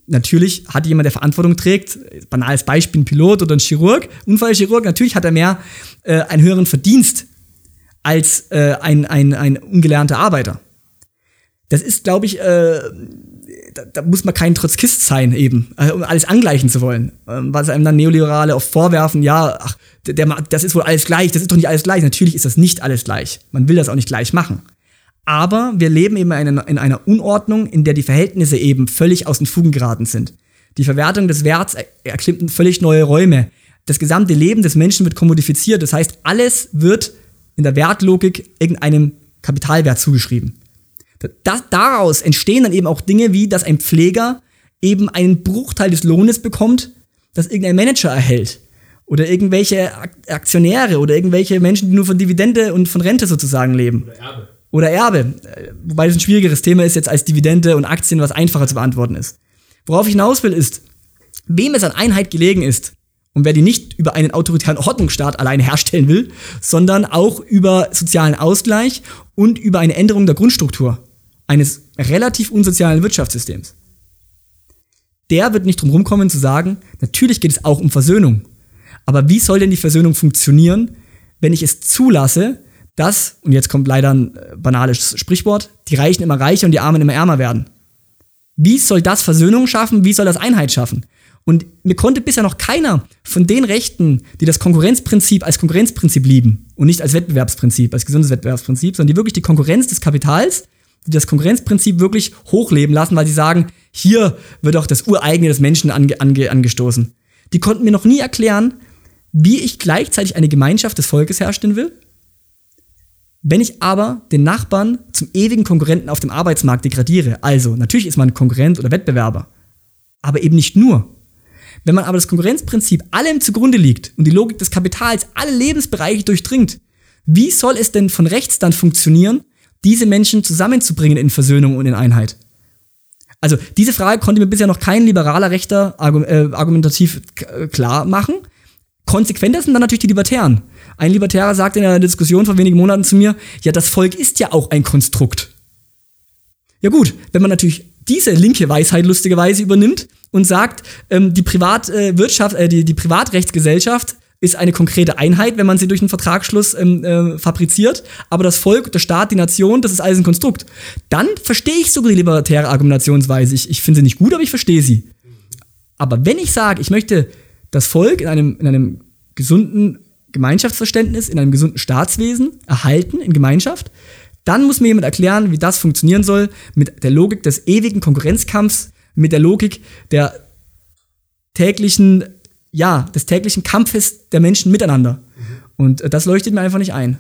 Natürlich hat jemand, der Verantwortung trägt, banales Beispiel, ein Pilot oder ein Chirurg, Unfallchirurg, natürlich hat er mehr äh, einen höheren Verdienst als äh, ein, ein, ein ungelernter Arbeiter. Das ist, glaube ich, äh, da, da, muss man kein Trotzkist sein, eben, äh, um alles angleichen zu wollen. Ähm, was einem dann Neoliberale oft vorwerfen, ja, ach, der, das ist wohl alles gleich, das ist doch nicht alles gleich. Natürlich ist das nicht alles gleich. Man will das auch nicht gleich machen. Aber wir leben eben in einer, in einer Unordnung, in der die Verhältnisse eben völlig aus den Fugen geraten sind. Die Verwertung des Werts erklimmt völlig neue Räume. Das gesamte Leben des Menschen wird kommodifiziert. Das heißt, alles wird in der Wertlogik irgendeinem Kapitalwert zugeschrieben. Das, daraus entstehen dann eben auch Dinge wie, dass ein Pfleger eben einen Bruchteil des Lohnes bekommt, das irgendein Manager erhält. Oder irgendwelche Aktionäre oder irgendwelche Menschen, die nur von Dividende und von Rente sozusagen leben. Oder Erbe. Oder Erbe. Wobei das ein schwierigeres Thema ist jetzt als Dividende und Aktien, was einfacher zu beantworten ist. Worauf ich hinaus will, ist, wem es an Einheit gelegen ist, und wer die nicht über einen autoritären Ordnungsstaat allein herstellen will, sondern auch über sozialen Ausgleich und über eine Änderung der Grundstruktur eines relativ unsozialen Wirtschaftssystems. Der wird nicht drum rumkommen zu sagen, natürlich geht es auch um Versöhnung. Aber wie soll denn die Versöhnung funktionieren, wenn ich es zulasse, dass, und jetzt kommt leider ein äh, banales Sprichwort, die Reichen immer reicher und die Armen immer ärmer werden? Wie soll das Versöhnung schaffen? Wie soll das Einheit schaffen? Und mir konnte bisher noch keiner von den Rechten, die das Konkurrenzprinzip als Konkurrenzprinzip lieben und nicht als Wettbewerbsprinzip, als gesundes Wettbewerbsprinzip, sondern die wirklich die Konkurrenz des Kapitals, die das Konkurrenzprinzip wirklich hochleben lassen, weil sie sagen, hier wird auch das Ureigene des Menschen ange, ange, angestoßen. Die konnten mir noch nie erklären, wie ich gleichzeitig eine Gemeinschaft des Volkes herstellen will, wenn ich aber den Nachbarn zum ewigen Konkurrenten auf dem Arbeitsmarkt degradiere. Also, natürlich ist man Konkurrent oder Wettbewerber, aber eben nicht nur. Wenn man aber das Konkurrenzprinzip allem zugrunde liegt und die Logik des Kapitals alle Lebensbereiche durchdringt, wie soll es denn von rechts dann funktionieren, diese Menschen zusammenzubringen in Versöhnung und in Einheit? Also diese Frage konnte mir bisher noch kein liberaler Rechter äh, argumentativ äh, klar machen. Konsequenter sind dann natürlich die Libertären. Ein Libertärer sagte in einer Diskussion vor wenigen Monaten zu mir, ja, das Volk ist ja auch ein Konstrukt. Ja gut, wenn man natürlich diese linke Weisheit lustigerweise übernimmt und sagt, ähm, die Privatwirtschaft, äh, äh, die, die Privatrechtsgesellschaft ist eine konkrete Einheit, wenn man sie durch einen Vertragsschluss ähm, äh, fabriziert, aber das Volk, der Staat, die Nation, das ist alles ein Konstrukt. Dann verstehe ich sogar die libertäre Argumentationsweise. Ich, ich finde sie nicht gut, aber ich verstehe sie. Aber wenn ich sage, ich möchte das Volk in einem, in einem gesunden Gemeinschaftsverständnis, in einem gesunden Staatswesen erhalten, in Gemeinschaft, dann muss mir jemand erklären, wie das funktionieren soll mit der Logik des ewigen Konkurrenzkampfs, mit der Logik der täglichen, ja, des täglichen Kampfes der Menschen miteinander. Und äh, das leuchtet mir einfach nicht ein.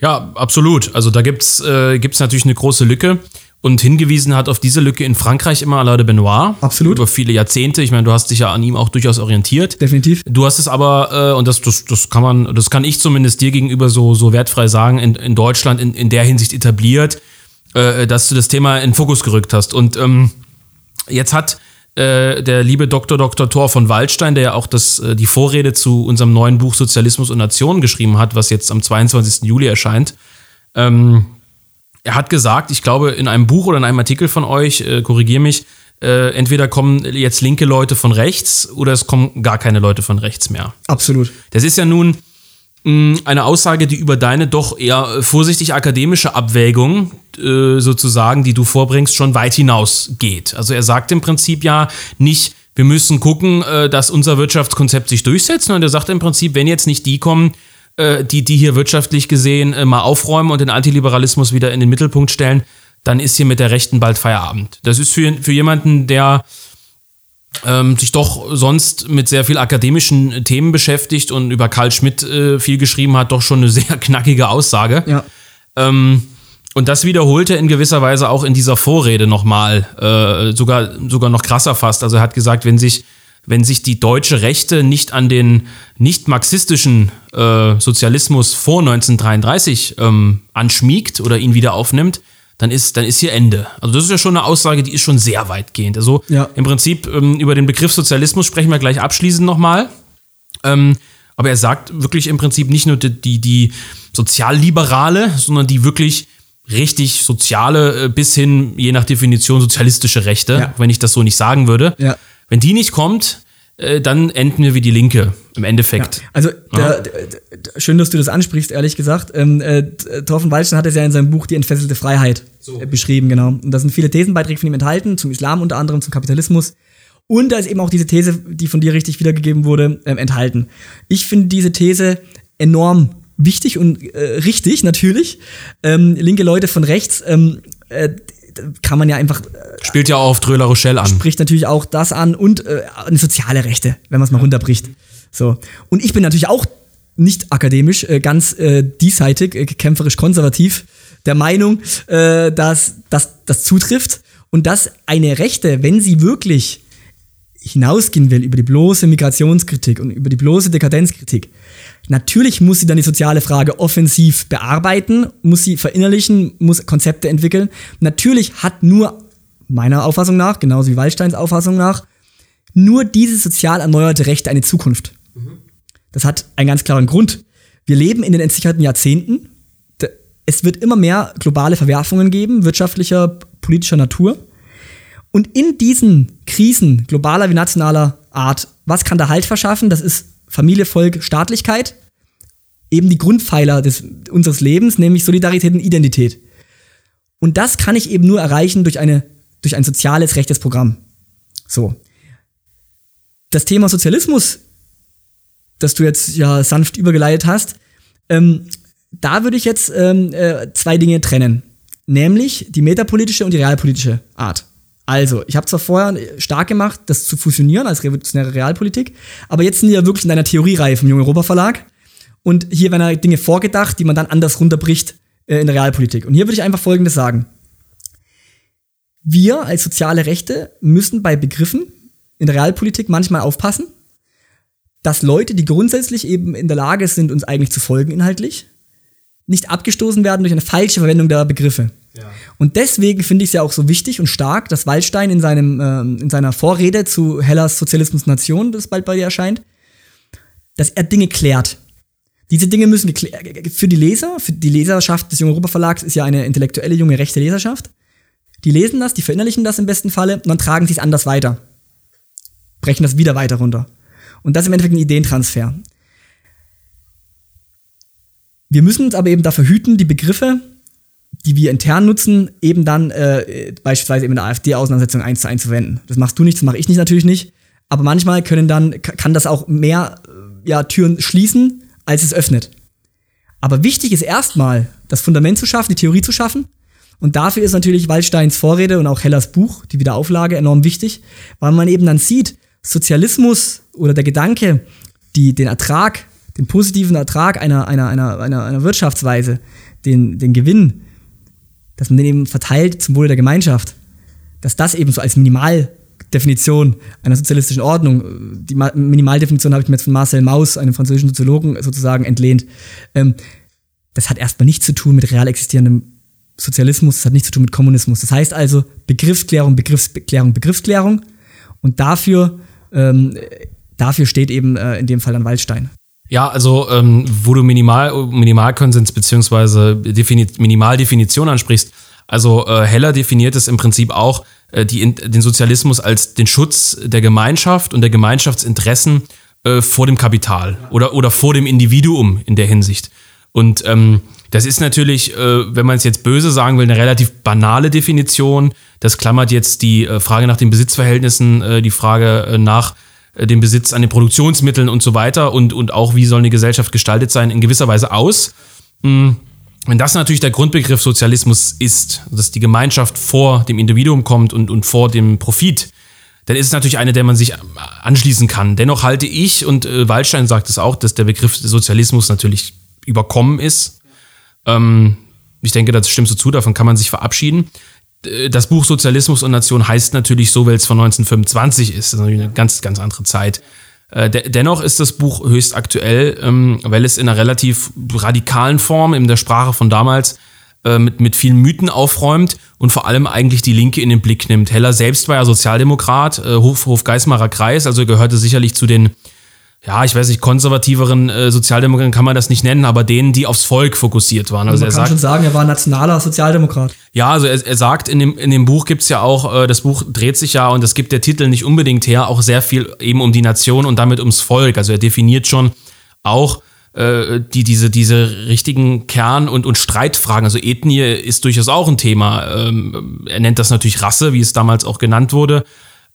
Ja, absolut. Also da gibt's äh, gibt's natürlich eine große Lücke. Und hingewiesen hat auf diese Lücke in Frankreich immer Alain de Benoit. Absolut. Über viele Jahrzehnte. Ich meine, du hast dich ja an ihm auch durchaus orientiert. Definitiv. Du hast es aber, äh, und das, das, das kann man, das kann ich zumindest dir gegenüber so, so wertfrei sagen, in, in Deutschland in, in der Hinsicht etabliert, äh, dass du das Thema in den Fokus gerückt hast. Und ähm, jetzt hat äh, der liebe Dr. Dr. Thor von Waldstein, der ja auch das, äh, die Vorrede zu unserem neuen Buch Sozialismus und Nation geschrieben hat, was jetzt am 22. Juli erscheint, ähm, er hat gesagt, ich glaube, in einem Buch oder in einem Artikel von euch, äh, korrigier mich, äh, entweder kommen jetzt linke Leute von rechts oder es kommen gar keine Leute von rechts mehr. Absolut. Das ist ja nun eine Aussage, die über deine doch eher vorsichtig akademische Abwägung äh, sozusagen, die du vorbringst, schon weit hinaus geht. Also er sagt im Prinzip ja nicht, wir müssen gucken, äh, dass unser Wirtschaftskonzept sich durchsetzt, sondern er sagt im Prinzip, wenn jetzt nicht die kommen, äh, die, die hier wirtschaftlich gesehen äh, mal aufräumen und den Antiliberalismus wieder in den Mittelpunkt stellen, dann ist hier mit der Rechten bald Feierabend. Das ist für, für jemanden, der ähm, sich doch sonst mit sehr viel akademischen Themen beschäftigt und über Karl Schmidt äh, viel geschrieben hat, doch schon eine sehr knackige Aussage. Ja. Ähm, und das wiederholte in gewisser Weise auch in dieser Vorrede nochmal, äh, sogar, sogar noch krasser fast. Also er hat gesagt, wenn sich wenn sich die deutsche Rechte nicht an den nicht marxistischen äh, Sozialismus vor 1933 ähm, anschmiegt oder ihn wieder aufnimmt, dann ist, dann ist hier Ende. Also das ist ja schon eine Aussage, die ist schon sehr weitgehend. Also Ja. im Prinzip ähm, über den Begriff Sozialismus sprechen wir gleich abschließend nochmal. Ähm, aber er sagt wirklich im Prinzip nicht nur die, die, sozialliberale, sondern die wirklich richtig soziale, äh, bis hin, je nach Definition, sozialistische Rechte, Ja. wenn ich das so nicht sagen würde. Ja. Wenn die nicht kommt, äh, dann enden wir wie die Linke im Endeffekt. Also der, der, der, schön, dass du das ansprichst, ehrlich gesagt. Ähm, äh, Thorfen Waldstein hat es ja in seinem Buch Die entfesselte Freiheit äh, beschrieben, genau. Und da sind viele Thesenbeiträge von ihm enthalten, zum Islam unter anderem, zum Kapitalismus. Und da ist eben auch diese These, die von dir richtig wiedergegeben wurde, ähm, enthalten. Ich finde diese These enorm wichtig und äh, richtig, natürlich. Ähm, linke Leute von rechts ähm, äh, kann man ja einfach Spielt ja auch auf Dröla Rochelle an. spricht natürlich auch das an und äh, eine soziale Rechte, wenn man es mal runterbricht. So. Und ich bin natürlich auch nicht akademisch, äh, ganz äh, diesseitig, äh, kämpferisch konservativ, der Meinung, äh, dass dass das zutrifft und dass eine Rechte, wenn sie wirklich hinausgehen will über die bloße Migrationskritik und über die bloße Dekadenzkritik, natürlich muss sie dann die soziale Frage offensiv bearbeiten, muss sie verinnerlichen, muss Konzepte entwickeln. Natürlich hat nur meiner Auffassung nach, genauso wie Waldsteins Auffassung nach, nur diese sozial erneuerte Rechte eine Zukunft. Das hat einen ganz klaren Grund. Wir leben in den entsicherten Jahrzehnten. Es wird immer mehr globale Verwerfungen geben, wirtschaftlicher, politischer Natur. Und in diesen Krisen globaler wie nationaler Art, was kann da Halt verschaffen? Das ist Familie, Volk, Staatlichkeit. Eben die Grundpfeiler des, unseres Lebens, nämlich Solidarität und Identität. Und das kann ich eben nur erreichen durch, eine, durch ein soziales, rechtes Programm. So. Das Thema Sozialismus, das du jetzt ja sanft übergeleitet hast, ähm, da würde ich jetzt ähm, äh, zwei Dinge trennen. Nämlich die metapolitische und die realpolitische Art. Also, ich habe zwar vorher stark gemacht, das zu fusionieren als revolutionäre Realpolitik, aber jetzt sind wir ja wirklich in einer Theoriereihe vom Jungen Europa Verlag. Und hier werden halt Dinge vorgedacht, die man dann anders runterbricht äh, in der Realpolitik. Und hier würde ich einfach Folgendes sagen. Wir als soziale Rechte müssen bei Begriffen in der Realpolitik manchmal aufpassen, dass Leute, die grundsätzlich eben in der Lage sind, uns eigentlich zu folgen inhaltlich, nicht abgestoßen werden durch eine falsche Verwendung der Begriffe. Und deswegen finde ich es ja auch so wichtig und stark, dass Waldstein in, seinem, ähm, in seiner Vorrede zu Hellas Sozialismus Nation, das bald bei dir erscheint, dass er Dinge klärt. Diese Dinge müssen geklä- für die Leser, für die Leserschaft des Jungen Europa Verlags ist ja eine intellektuelle, junge, rechte Leserschaft. Die lesen das, die verinnerlichen das im besten Falle und dann tragen sie es anders weiter. Brechen das wieder weiter runter. Und das ist im Endeffekt ein Ideentransfer. Wir müssen uns aber eben dafür hüten, die Begriffe, die wir intern nutzen, eben dann äh, beispielsweise eben in der AfD-Auseinandersetzung eins zu eins verwenden. Das machst du nicht, das mache ich nicht natürlich nicht. Aber manchmal können dann, ka- kann das auch mehr äh, ja, Türen schließen, als es öffnet. Aber wichtig ist erstmal, das Fundament zu schaffen, die Theorie zu schaffen. Und dafür ist natürlich Waldsteins Vorrede und auch Hellers Buch, die Wiederauflage, enorm wichtig, weil man eben dann sieht, Sozialismus oder der Gedanke, die, den Ertrag den positiven Ertrag einer, einer, einer, einer, einer Wirtschaftsweise, den, den Gewinn, dass man den eben verteilt zum Wohle der Gemeinschaft, dass das eben so als Minimaldefinition einer sozialistischen Ordnung, die Minimaldefinition habe ich mir jetzt von Marcel Mauss, einem französischen Soziologen, sozusagen entlehnt, ähm, das hat erstmal nichts zu tun mit real existierendem Sozialismus, das hat nichts zu tun mit Kommunismus. Das heißt also Begriffsklärung, Begriffsklärung, Begriffsklärung und dafür, ähm, dafür steht eben äh, in dem Fall dann Waldstein. Ja, also ähm, wo du Minimal, Minimalkonsens Defini Minimaldefinition ansprichst, also äh, Heller definiert es im Prinzip auch äh, die, den Sozialismus als den Schutz der Gemeinschaft und der Gemeinschaftsinteressen äh, vor dem Kapital oder, oder vor dem Individuum in der Hinsicht. Und ähm, das ist natürlich, äh, wenn man es jetzt böse sagen will, eine relativ banale Definition. Das klammert jetzt die äh, Frage nach den Besitzverhältnissen, äh, die Frage nach äh, dem Besitz an den Produktionsmitteln und so weiter und, und auch, wie soll eine Gesellschaft gestaltet sein, in gewisser Weise aus. Hm, wenn das natürlich der Grundbegriff Sozialismus ist, dass die Gemeinschaft vor dem Individuum kommt und, und vor dem Profit, dann ist es natürlich eine, der man sich anschließen kann. Dennoch halte ich, und äh, Waldstein sagt es auch, dass der Begriff Sozialismus natürlich überkommen ist. Ähm, ich denke, das stimmt so zu, davon kann man sich verabschieden. Äh, das Buch Sozialismus und Nation heißt natürlich so, weil es von 1925 ist. Das ist natürlich eine ganz, ganz andere Zeit. Äh, dennoch ist das Buch höchst aktuell, ähm, weil es in einer relativ radikalen Form, in der Sprache von damals, äh, mit, mit vielen Mythen aufräumt und vor allem eigentlich die Linke in den Blick nimmt. Heller selbst war ja Sozialdemokrat, Hof, Hofgeismarer Kreis, also gehörte sicherlich zu den ja, ich weiß nicht, konservativeren äh, Sozialdemokraten kann man das nicht nennen, aber denen, die aufs Volk fokussiert waren. Also, also man kann sagt, schon sagen, er war nationaler Sozialdemokrat. Ja, also er, er sagt, in dem, in dem Buch gibt's ja auch, äh, das Buch dreht sich ja, und das gibt der Titel nicht unbedingt her, auch sehr viel eben um die Nation und damit ums Volk. Also er definiert schon auch äh, die, diese, diese richtigen Kern- und, und Streitfragen. Also Ethnie ist durchaus auch ein Thema. Ähm, er nennt das natürlich Rasse, wie es damals auch genannt wurde.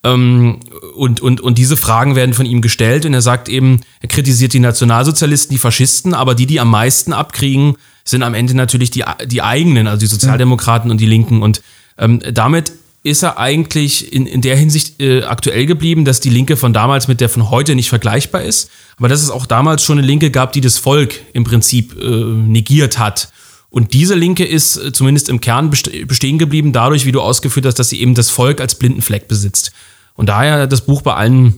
Ähm, und, und, und diese Fragen werden von ihm gestellt und er sagt eben, er kritisiert die Nationalsozialisten, die Faschisten, aber die, die am meisten abkriegen, sind am Ende natürlich die, die eigenen, also die Sozialdemokraten und die Linken. Und ähm, damit ist er eigentlich in, in der Hinsicht äh, aktuell geblieben, dass die Linke von damals mit der von heute nicht vergleichbar ist, aber dass es auch damals schon eine Linke gab, die das Volk im Prinzip äh, negiert hat. Und diese Linke ist äh, zumindest im Kern bestehen geblieben, dadurch, wie du ausgeführt hast, dass sie eben das Volk als blinden Fleck besitzt. Und daher das Buch bei allen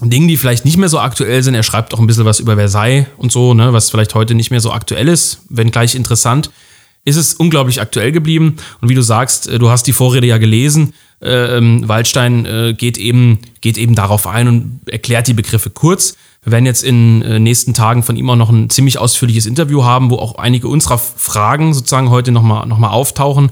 Dingen, die vielleicht nicht mehr so aktuell sind, er schreibt auch ein bisschen was über Versailles und so, ne, was vielleicht heute nicht mehr so aktuell ist, wenn gleich interessant, ist es unglaublich aktuell geblieben. Und wie du sagst, äh, du hast die Vorrede ja gelesen, äh, ähm, Waldstein äh, geht, eben, geht eben darauf ein und erklärt die Begriffe kurz. Wir werden jetzt in äh, nächsten Tagen von ihm auch noch ein ziemlich ausführliches Interview haben, wo auch einige unserer Fragen sozusagen heute nochmal noch mal auftauchen.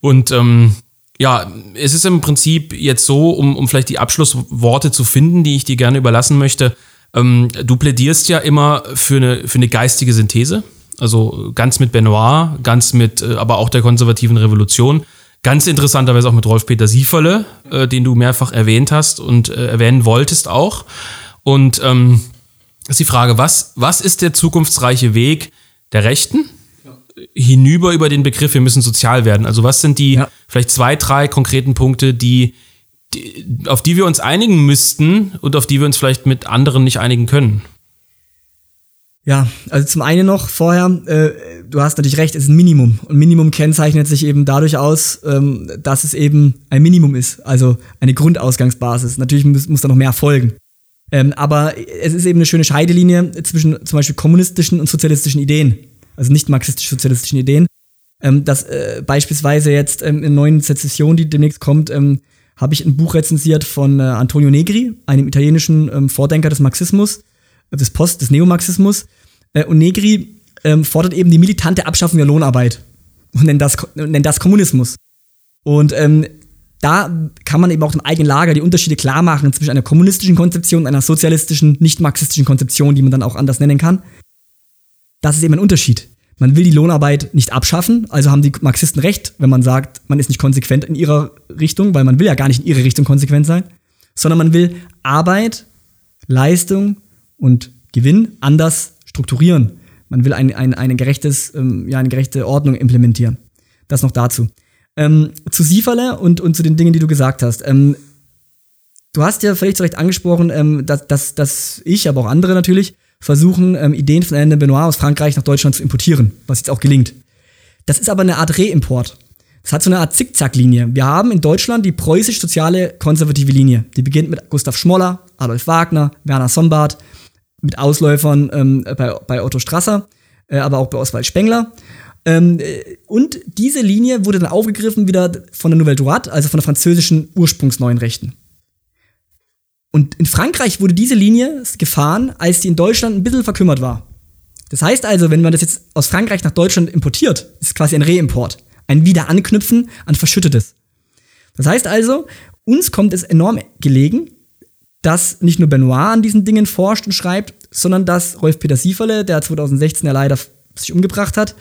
Und ähm, ja, es ist im Prinzip jetzt so, um, um vielleicht die Abschlussworte zu finden, die ich dir gerne überlassen möchte. Ähm, du plädierst ja immer für eine, für eine geistige Synthese, also ganz mit Benoit, ganz mit äh, aber auch der konservativen Revolution. Ganz interessanterweise auch mit Rolf-Peter Sieferle, äh, den du mehrfach erwähnt hast und äh, erwähnen wolltest auch. Und ähm, ist die Frage, was, was ist der zukunftsreiche Weg der Rechten? hinüber über den Begriff, wir müssen sozial werden. Also was sind die ja. vielleicht zwei, drei konkreten Punkte, die, die, auf die wir uns einigen müssten und auf die wir uns vielleicht mit anderen nicht einigen können? Ja, also zum einen noch vorher, äh, du hast natürlich recht, es ist ein Minimum. Und Minimum kennzeichnet sich eben dadurch aus, ähm, dass es eben ein Minimum ist, also eine Grundausgangsbasis. Natürlich muss, muss da noch mehr folgen. Ähm, aber es ist eben eine schöne Scheidelinie zwischen zum Beispiel kommunistischen und sozialistischen Ideen also nicht marxistisch-sozialistischen Ideen. Ähm, dass äh, beispielsweise jetzt ähm, in neuen Sezession, die demnächst kommt, ähm, habe ich ein Buch rezensiert von äh, Antonio Negri, einem italienischen ähm, Vordenker des Marxismus, äh, des Post, des Neomarxismus. Äh, und Negri ähm, fordert eben die militante Abschaffung der Lohnarbeit und nennt das, nennt das Kommunismus. Und ähm, da kann man eben auch im eigenen Lager die Unterschiede klar machen zwischen einer kommunistischen Konzeption und einer sozialistischen, nicht marxistischen Konzeption, die man dann auch anders nennen kann das ist eben ein Unterschied. Man will die Lohnarbeit nicht abschaffen, also haben die Marxisten recht, wenn man sagt, man ist nicht konsequent in ihrer Richtung, weil man will ja gar nicht in ihre Richtung konsequent sein, sondern man will Arbeit, Leistung und Gewinn anders strukturieren. Man will ein, ein, eine, gerechtes, ähm, ja, eine gerechte Ordnung implementieren. Das noch dazu. Ähm, zu Sieferle und, und zu den Dingen, die du gesagt hast. Ähm, du hast ja völlig zu Recht angesprochen, ähm, dass, dass, dass ich, aber auch andere natürlich, versuchen, ähm, Ideen von Alain Benoit aus Frankreich nach Deutschland zu importieren, was jetzt auch gelingt. Das ist aber eine Art Reimport. Das hat so eine Art Zickzacklinie. Wir haben in Deutschland die preußisch-soziale konservative Linie. Die beginnt mit Gustav Schmoller, Adolf Wagner, Werner Sombart, mit Ausläufern ähm, bei, bei Otto Strasser, äh, aber auch bei Oswald Spengler. Ähm, äh, und diese Linie wurde dann aufgegriffen wieder von der Nouvelle Droite, also von der französischen ursprungsneuen Rechten. Und in Frankreich wurde diese Linie gefahren, als die in Deutschland ein bisschen verkümmert war. Das heißt also, wenn man das jetzt aus Frankreich nach Deutschland importiert, ist quasi ein Reimport. Ein Wiederanknüpfen an Verschüttetes. Das heißt also, uns kommt es enorm gelegen, dass nicht nur Benoit an diesen Dingen forscht und schreibt, sondern dass Rolf-Peter Sieferle, der 2016 ja leider sich umgebracht hat,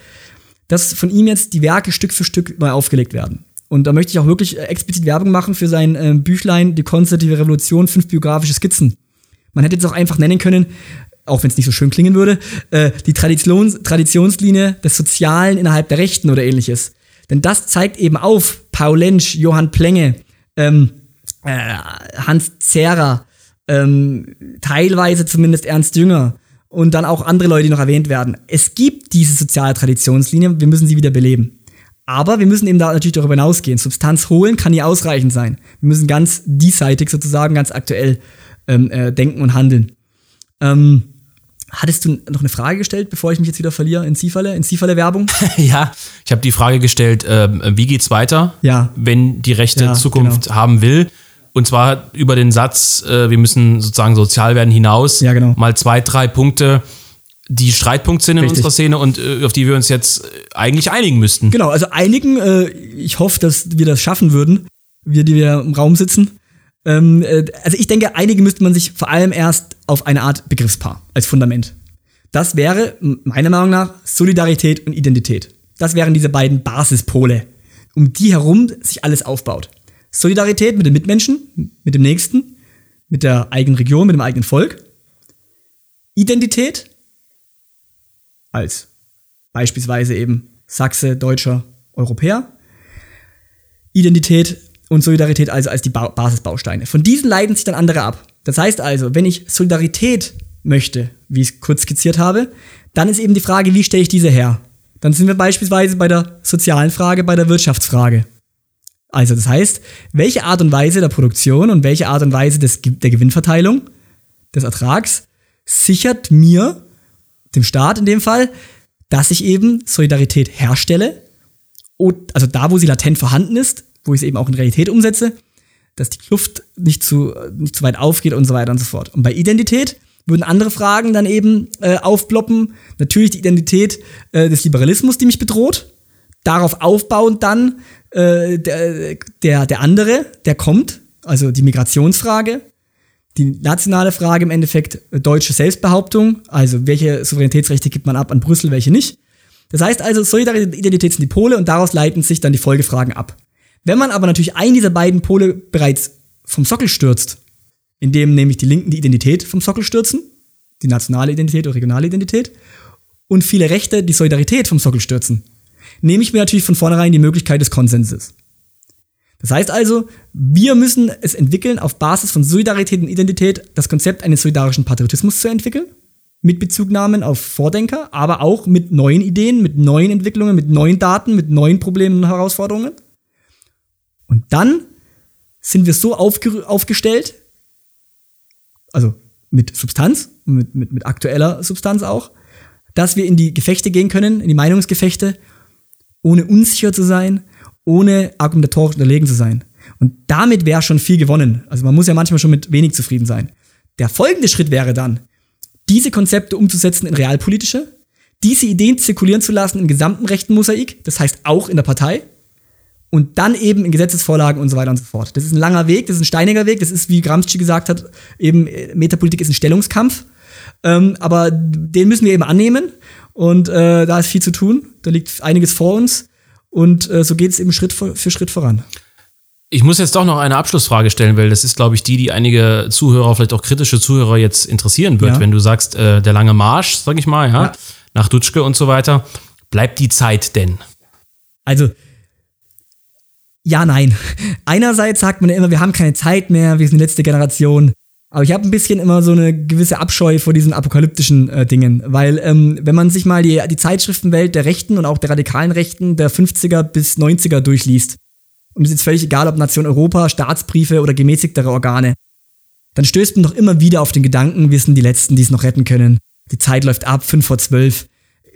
dass von ihm jetzt die Werke Stück für Stück neu aufgelegt werden. Und da möchte ich auch wirklich äh, explizit Werbung machen für sein äh, Büchlein Die konservative Revolution, fünf biografische Skizzen. Man hätte jetzt auch einfach nennen können, auch wenn es nicht so schön klingen würde, äh, die Traditions Traditionslinie des Sozialen innerhalb der Rechten oder ähnliches. Denn das zeigt eben auf Paul Lensch, Johann Plenge, ähm, äh, Hans Zehrer, ähm, teilweise zumindest Ernst Jünger und dann auch andere Leute, die noch erwähnt werden. Es gibt diese soziale Traditionslinie, wir müssen sie wieder beleben. Aber wir müssen eben da natürlich darüber hinausgehen. Substanz holen kann nie ausreichend sein. Wir müssen ganz diesseitig sozusagen, ganz aktuell ähm, äh, denken und handeln. Ähm, hattest du noch eine Frage gestellt, bevor ich mich jetzt wieder verliere in Zieferle, in Zieferle-Werbung? ja, ich habe die Frage gestellt, äh, wie geht's weiter, ja. wenn die rechte ja, Zukunft genau. haben will? Und zwar über den Satz, äh, wir müssen sozusagen sozial werden hinaus. Ja, genau. Mal zwei, drei Punkte die Streitpunkt sind in Richtig. unserer Szene und äh, auf die wir uns jetzt äh, eigentlich einigen müssten. Genau, also einigen, äh, ich hoffe, dass wir das schaffen würden, wir, die wir im Raum sitzen. Ähm, äh, also ich denke, einigen müsste man sich vor allem erst auf eine Art Begriffspaar als Fundament. Das wäre meiner Meinung nach Solidarität und Identität. Das wären diese beiden Basispole, um die herum sich alles aufbaut. Solidarität mit den Mitmenschen, mit dem Nächsten, mit der eigenen Region, mit dem eigenen Volk. Identität als beispielsweise eben Sachse, Deutscher, Europäer. Identität und Solidarität also als die ba Basisbausteine. Von diesen leiten sich dann andere ab. Das heißt also, wenn ich Solidarität möchte, wie ich es kurz skizziert habe, dann ist eben die Frage, wie stelle ich diese her? Dann sind wir beispielsweise bei der sozialen Frage, bei der Wirtschaftsfrage. Also das heißt, welche Art und Weise der Produktion und welche Art und Weise des, der Gewinnverteilung, des Ertrags, sichert mir dem Staat in dem Fall, dass ich eben Solidarität herstelle, also da, wo sie latent vorhanden ist, wo ich es eben auch in Realität umsetze, dass die Kluft nicht zu, nicht zu weit aufgeht und so weiter und so fort. Und bei Identität würden andere Fragen dann eben äh, aufploppen. Natürlich die Identität äh, des Liberalismus, die mich bedroht. Darauf aufbauend dann äh, der, der, der andere, der kommt, also die Migrationsfrage, die nationale Frage im Endeffekt äh, deutsche Selbstbehauptung, also welche Souveränitätsrechte gibt man ab an Brüssel, welche nicht. Das heißt also, Solidarität Identität sind die Pole und daraus leiten sich dann die Folgefragen ab. Wenn man aber natürlich einen dieser beiden Pole bereits vom Sockel stürzt, indem nämlich die Linken die Identität vom Sockel stürzen, die nationale Identität oder regionale Identität, und viele Rechte die Solidarität vom Sockel stürzen, nehme ich mir natürlich von vornherein die Möglichkeit des Konsenses. Das heißt also, wir müssen es entwickeln, auf Basis von Solidarität und Identität das Konzept eines solidarischen Patriotismus zu entwickeln. Mit Bezugnahmen auf Vordenker, aber auch mit neuen Ideen, mit neuen Entwicklungen, mit neuen Daten, mit neuen Problemen und Herausforderungen. Und dann sind wir so aufge aufgestellt, also mit Substanz, mit, mit, mit aktueller Substanz auch, dass wir in die Gefechte gehen können, in die Meinungsgefechte, ohne unsicher zu sein, ohne argumentatorisch unterlegen zu sein. Und damit wäre schon viel gewonnen. Also man muss ja manchmal schon mit wenig zufrieden sein. Der folgende Schritt wäre dann, diese Konzepte umzusetzen in realpolitische, diese Ideen zirkulieren zu lassen im gesamten rechten Mosaik, das heißt auch in der Partei, und dann eben in Gesetzesvorlagen und so weiter und so fort. Das ist ein langer Weg, das ist ein steiniger Weg, das ist, wie Gramsci gesagt hat, eben Metapolitik ist ein Stellungskampf. Ähm, aber den müssen wir eben annehmen und äh, da ist viel zu tun, da liegt einiges vor uns. Und äh, so geht es eben Schritt für, für Schritt voran. Ich muss jetzt doch noch eine Abschlussfrage stellen, weil das ist, glaube ich, die, die einige Zuhörer, vielleicht auch kritische Zuhörer jetzt interessieren wird, ja. wenn du sagst, äh, der lange Marsch, sag ich mal, ja, ja, nach Dutschke und so weiter. Bleibt die Zeit denn? Also, ja, nein. Einerseits sagt man ja immer, wir haben keine Zeit mehr, wir sind die letzte Generation. Aber ich habe ein bisschen immer so eine gewisse Abscheu vor diesen apokalyptischen äh, Dingen, weil ähm, wenn man sich mal die, die Zeitschriftenwelt der Rechten und auch der radikalen Rechten der 50er bis 90er durchliest, und es ist jetzt völlig egal, ob Nation Europa, Staatsbriefe oder gemäßigtere Organe, dann stößt man doch immer wieder auf den Gedanken, wir sind die Letzten, die es noch retten können. Die Zeit läuft ab, 5 vor 12.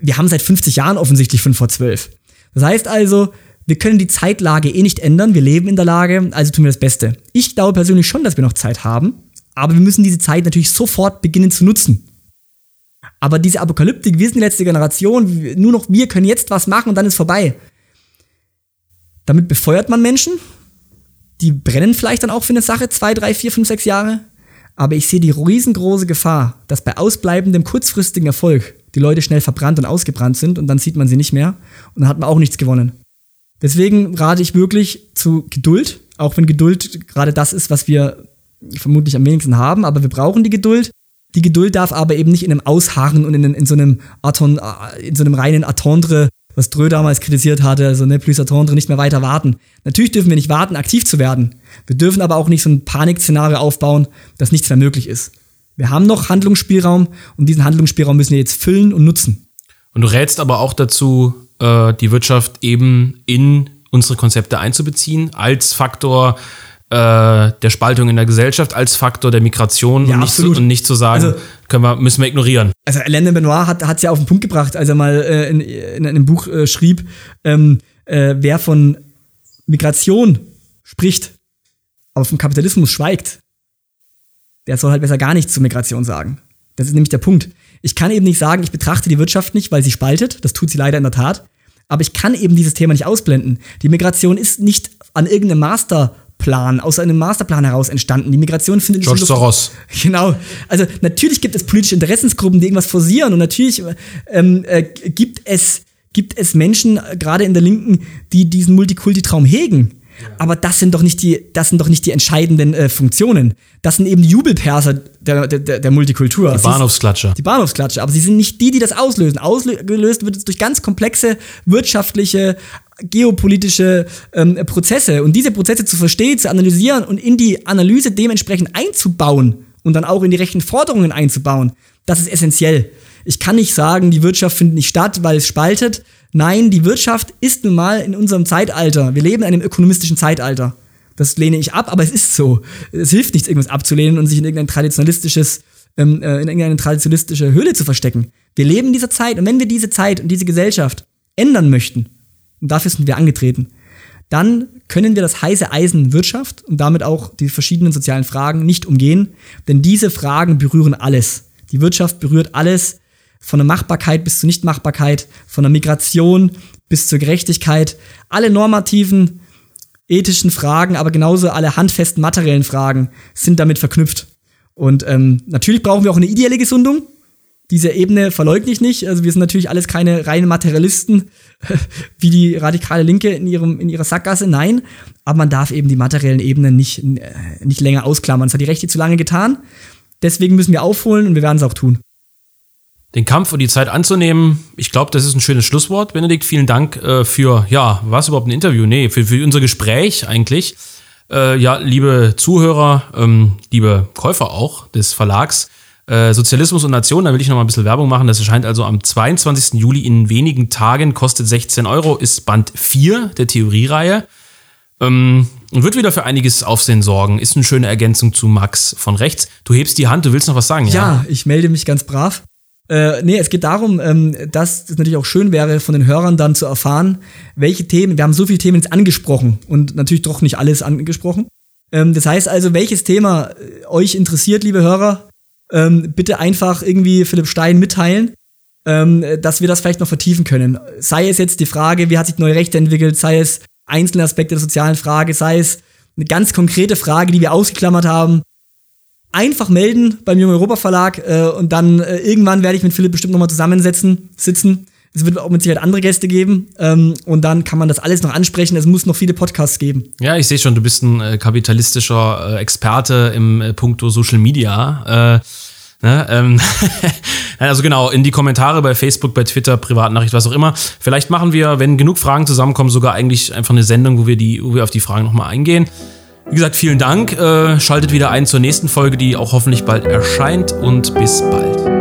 Wir haben seit 50 Jahren offensichtlich 5 vor 12. Das heißt also, wir können die Zeitlage eh nicht ändern, wir leben in der Lage, also tun wir das Beste. Ich glaube persönlich schon, dass wir noch Zeit haben, aber wir müssen diese Zeit natürlich sofort beginnen zu nutzen. Aber diese Apokalyptik, wir sind die letzte Generation, nur noch wir können jetzt was machen und dann ist vorbei. Damit befeuert man Menschen, die brennen vielleicht dann auch für eine Sache zwei, drei, vier, fünf, sechs Jahre. Aber ich sehe die riesengroße Gefahr, dass bei ausbleibendem kurzfristigen Erfolg die Leute schnell verbrannt und ausgebrannt sind und dann sieht man sie nicht mehr und dann hat man auch nichts gewonnen. Deswegen rate ich wirklich zu Geduld, auch wenn Geduld gerade das ist, was wir vermutlich am wenigsten haben, aber wir brauchen die Geduld. Die Geduld darf aber eben nicht in einem Ausharren und in, in so einem Aton, in so einem reinen Attendre, was Drö damals kritisiert hatte, also ne, plus Attendre, nicht mehr weiter warten. Natürlich dürfen wir nicht warten, aktiv zu werden. Wir dürfen aber auch nicht so ein Panikszenario aufbauen, dass nichts mehr möglich ist. Wir haben noch Handlungsspielraum und diesen Handlungsspielraum müssen wir jetzt füllen und nutzen. Und du rätst aber auch dazu, äh, die Wirtschaft eben in unsere Konzepte einzubeziehen, als Faktor äh, der Spaltung in der Gesellschaft, als Faktor der Migration Ja, und, nicht zu, und nicht zu sagen, Also- können wir, müssen wir ignorieren. Also Alain de Benoit hat es ja auf den Punkt gebracht, als er mal äh, in, in einem Buch äh, schrieb, ähm, äh, wer von Migration spricht, aber vom Kapitalismus schweigt, der soll halt besser gar nichts zur Migration sagen. Das ist nämlich der Punkt. Ich kann eben nicht sagen, ich betrachte die Wirtschaft nicht, weil sie spaltet. Das tut sie leider in der Tat. Aber ich kann eben dieses Thema nicht ausblenden. Die Migration ist nicht an irgendeinem Masterplan, aus einem Masterplan heraus entstanden. Die Migration findet nicht George Luft- Soros. Genau. Also natürlich gibt es politische Interessensgruppen, die irgendwas forcieren und natürlich ähm, äh, gibt es gibt es Menschen äh, gerade in der Linken, die diesen Multikulti-Traum hegen. Aber das sind doch nicht die, das sind doch nicht die entscheidenden äh, Funktionen. Das sind eben die Jubelperser der, der, der Multikultur. Die Bahnhofsklatscher. die Bahnhofsklatsche, aber sie sind nicht die, die das auslösen. Ausgelöst wird es durch ganz komplexe wirtschaftliche, geopolitische ähm, Prozesse. Und diese Prozesse zu verstehen, zu analysieren und in die Analyse dementsprechend einzubauen und dann auch in die rechten Forderungen einzubauen, das ist essentiell. Ich kann nicht sagen, die Wirtschaft findet nicht statt, weil es spaltet. Nein, die Wirtschaft ist nun mal in unserem Zeitalter. Wir leben in einem ökonomistischen Zeitalter. Das lehne ich ab, aber es ist so. Es hilft nichts, irgendwas abzulehnen und sich in irgendein traditionalistisches, ähm, äh, in irgendeine traditionalistische Höhle zu verstecken. Wir leben in dieser Zeit und wenn wir diese Zeit und diese Gesellschaft ändern möchten, und dafür sind wir angetreten, dann können wir das heiße Eisen Wirtschaft und damit auch die verschiedenen sozialen Fragen nicht umgehen, denn diese Fragen berühren alles. Die Wirtschaft berührt alles, von der Machbarkeit bis zur Nichtmachbarkeit, von der Migration bis zur Gerechtigkeit, alle normativen, ethischen Fragen, aber genauso alle handfesten materiellen Fragen sind damit verknüpft. Und ähm, natürlich brauchen wir auch eine ideelle Gesundung. Diese Ebene verleugne ich nicht. Also wir sind natürlich alles keine reinen Materialisten, wie die radikale Linke in, ihrem, in ihrer Sackgasse. Nein, aber man darf eben die materiellen Ebenen nicht, äh, nicht länger ausklammern. Das hat die Rechte zu lange getan. Deswegen müssen wir aufholen und wir werden es auch tun. Den Kampf und die Zeit anzunehmen, ich glaube, das ist ein schönes Schlusswort. Benedikt, vielen Dank äh, für, ja, was überhaupt ein Interview? Nee, für, für unser Gespräch eigentlich. Äh, ja, liebe Zuhörer, ähm, liebe Käufer auch des Verlags, äh, Sozialismus und Nation, da will ich noch mal ein bisschen Werbung machen. Das erscheint also am 22. Juli in wenigen Tagen, kostet 16 Euro, ist Band 4 der Theoriereihe. Ähm, und wird wieder für einiges Aufsehen sorgen. Ist eine schöne Ergänzung zu Max von rechts. Du hebst die Hand, du willst noch was sagen, Ja, ich melde mich ganz brav. Äh, nee, es geht darum, ähm, dass es natürlich auch schön wäre, von den Hörern dann zu erfahren, welche Themen, wir haben so viele Themen jetzt angesprochen und natürlich doch nicht alles angesprochen. Ähm, das heißt also, welches Thema äh, euch interessiert, liebe Hörer, ähm, bitte einfach irgendwie Philipp Stein mitteilen, ähm, dass wir das vielleicht noch vertiefen können. Sei es jetzt die Frage, wie hat sich neue Rechte entwickelt, sei es einzelne Aspekte der sozialen Frage, sei es eine ganz konkrete Frage, die wir ausgeklammert haben, einfach melden beim Jungen Europa Verlag äh, und dann äh, irgendwann werde ich mit Philipp bestimmt nochmal zusammensetzen, sitzen. Es wird auch mit Sicherheit andere Gäste geben ähm, und dann kann man das alles noch ansprechen. Es muss noch viele Podcasts geben. Ja, ich sehe schon, du bist ein äh, kapitalistischer äh, Experte im äh, Punkto Social Media. Äh, ne, ähm, also genau, in die Kommentare bei Facebook, bei Twitter, Privatnachricht, was auch immer. Vielleicht machen wir, wenn genug Fragen zusammenkommen, sogar eigentlich einfach eine Sendung, wo wir, die, wo wir auf die Fragen nochmal eingehen. Wie gesagt, vielen Dank. Äh, schaltet wieder ein zur nächsten Folge, die auch hoffentlich bald erscheint und bis bald.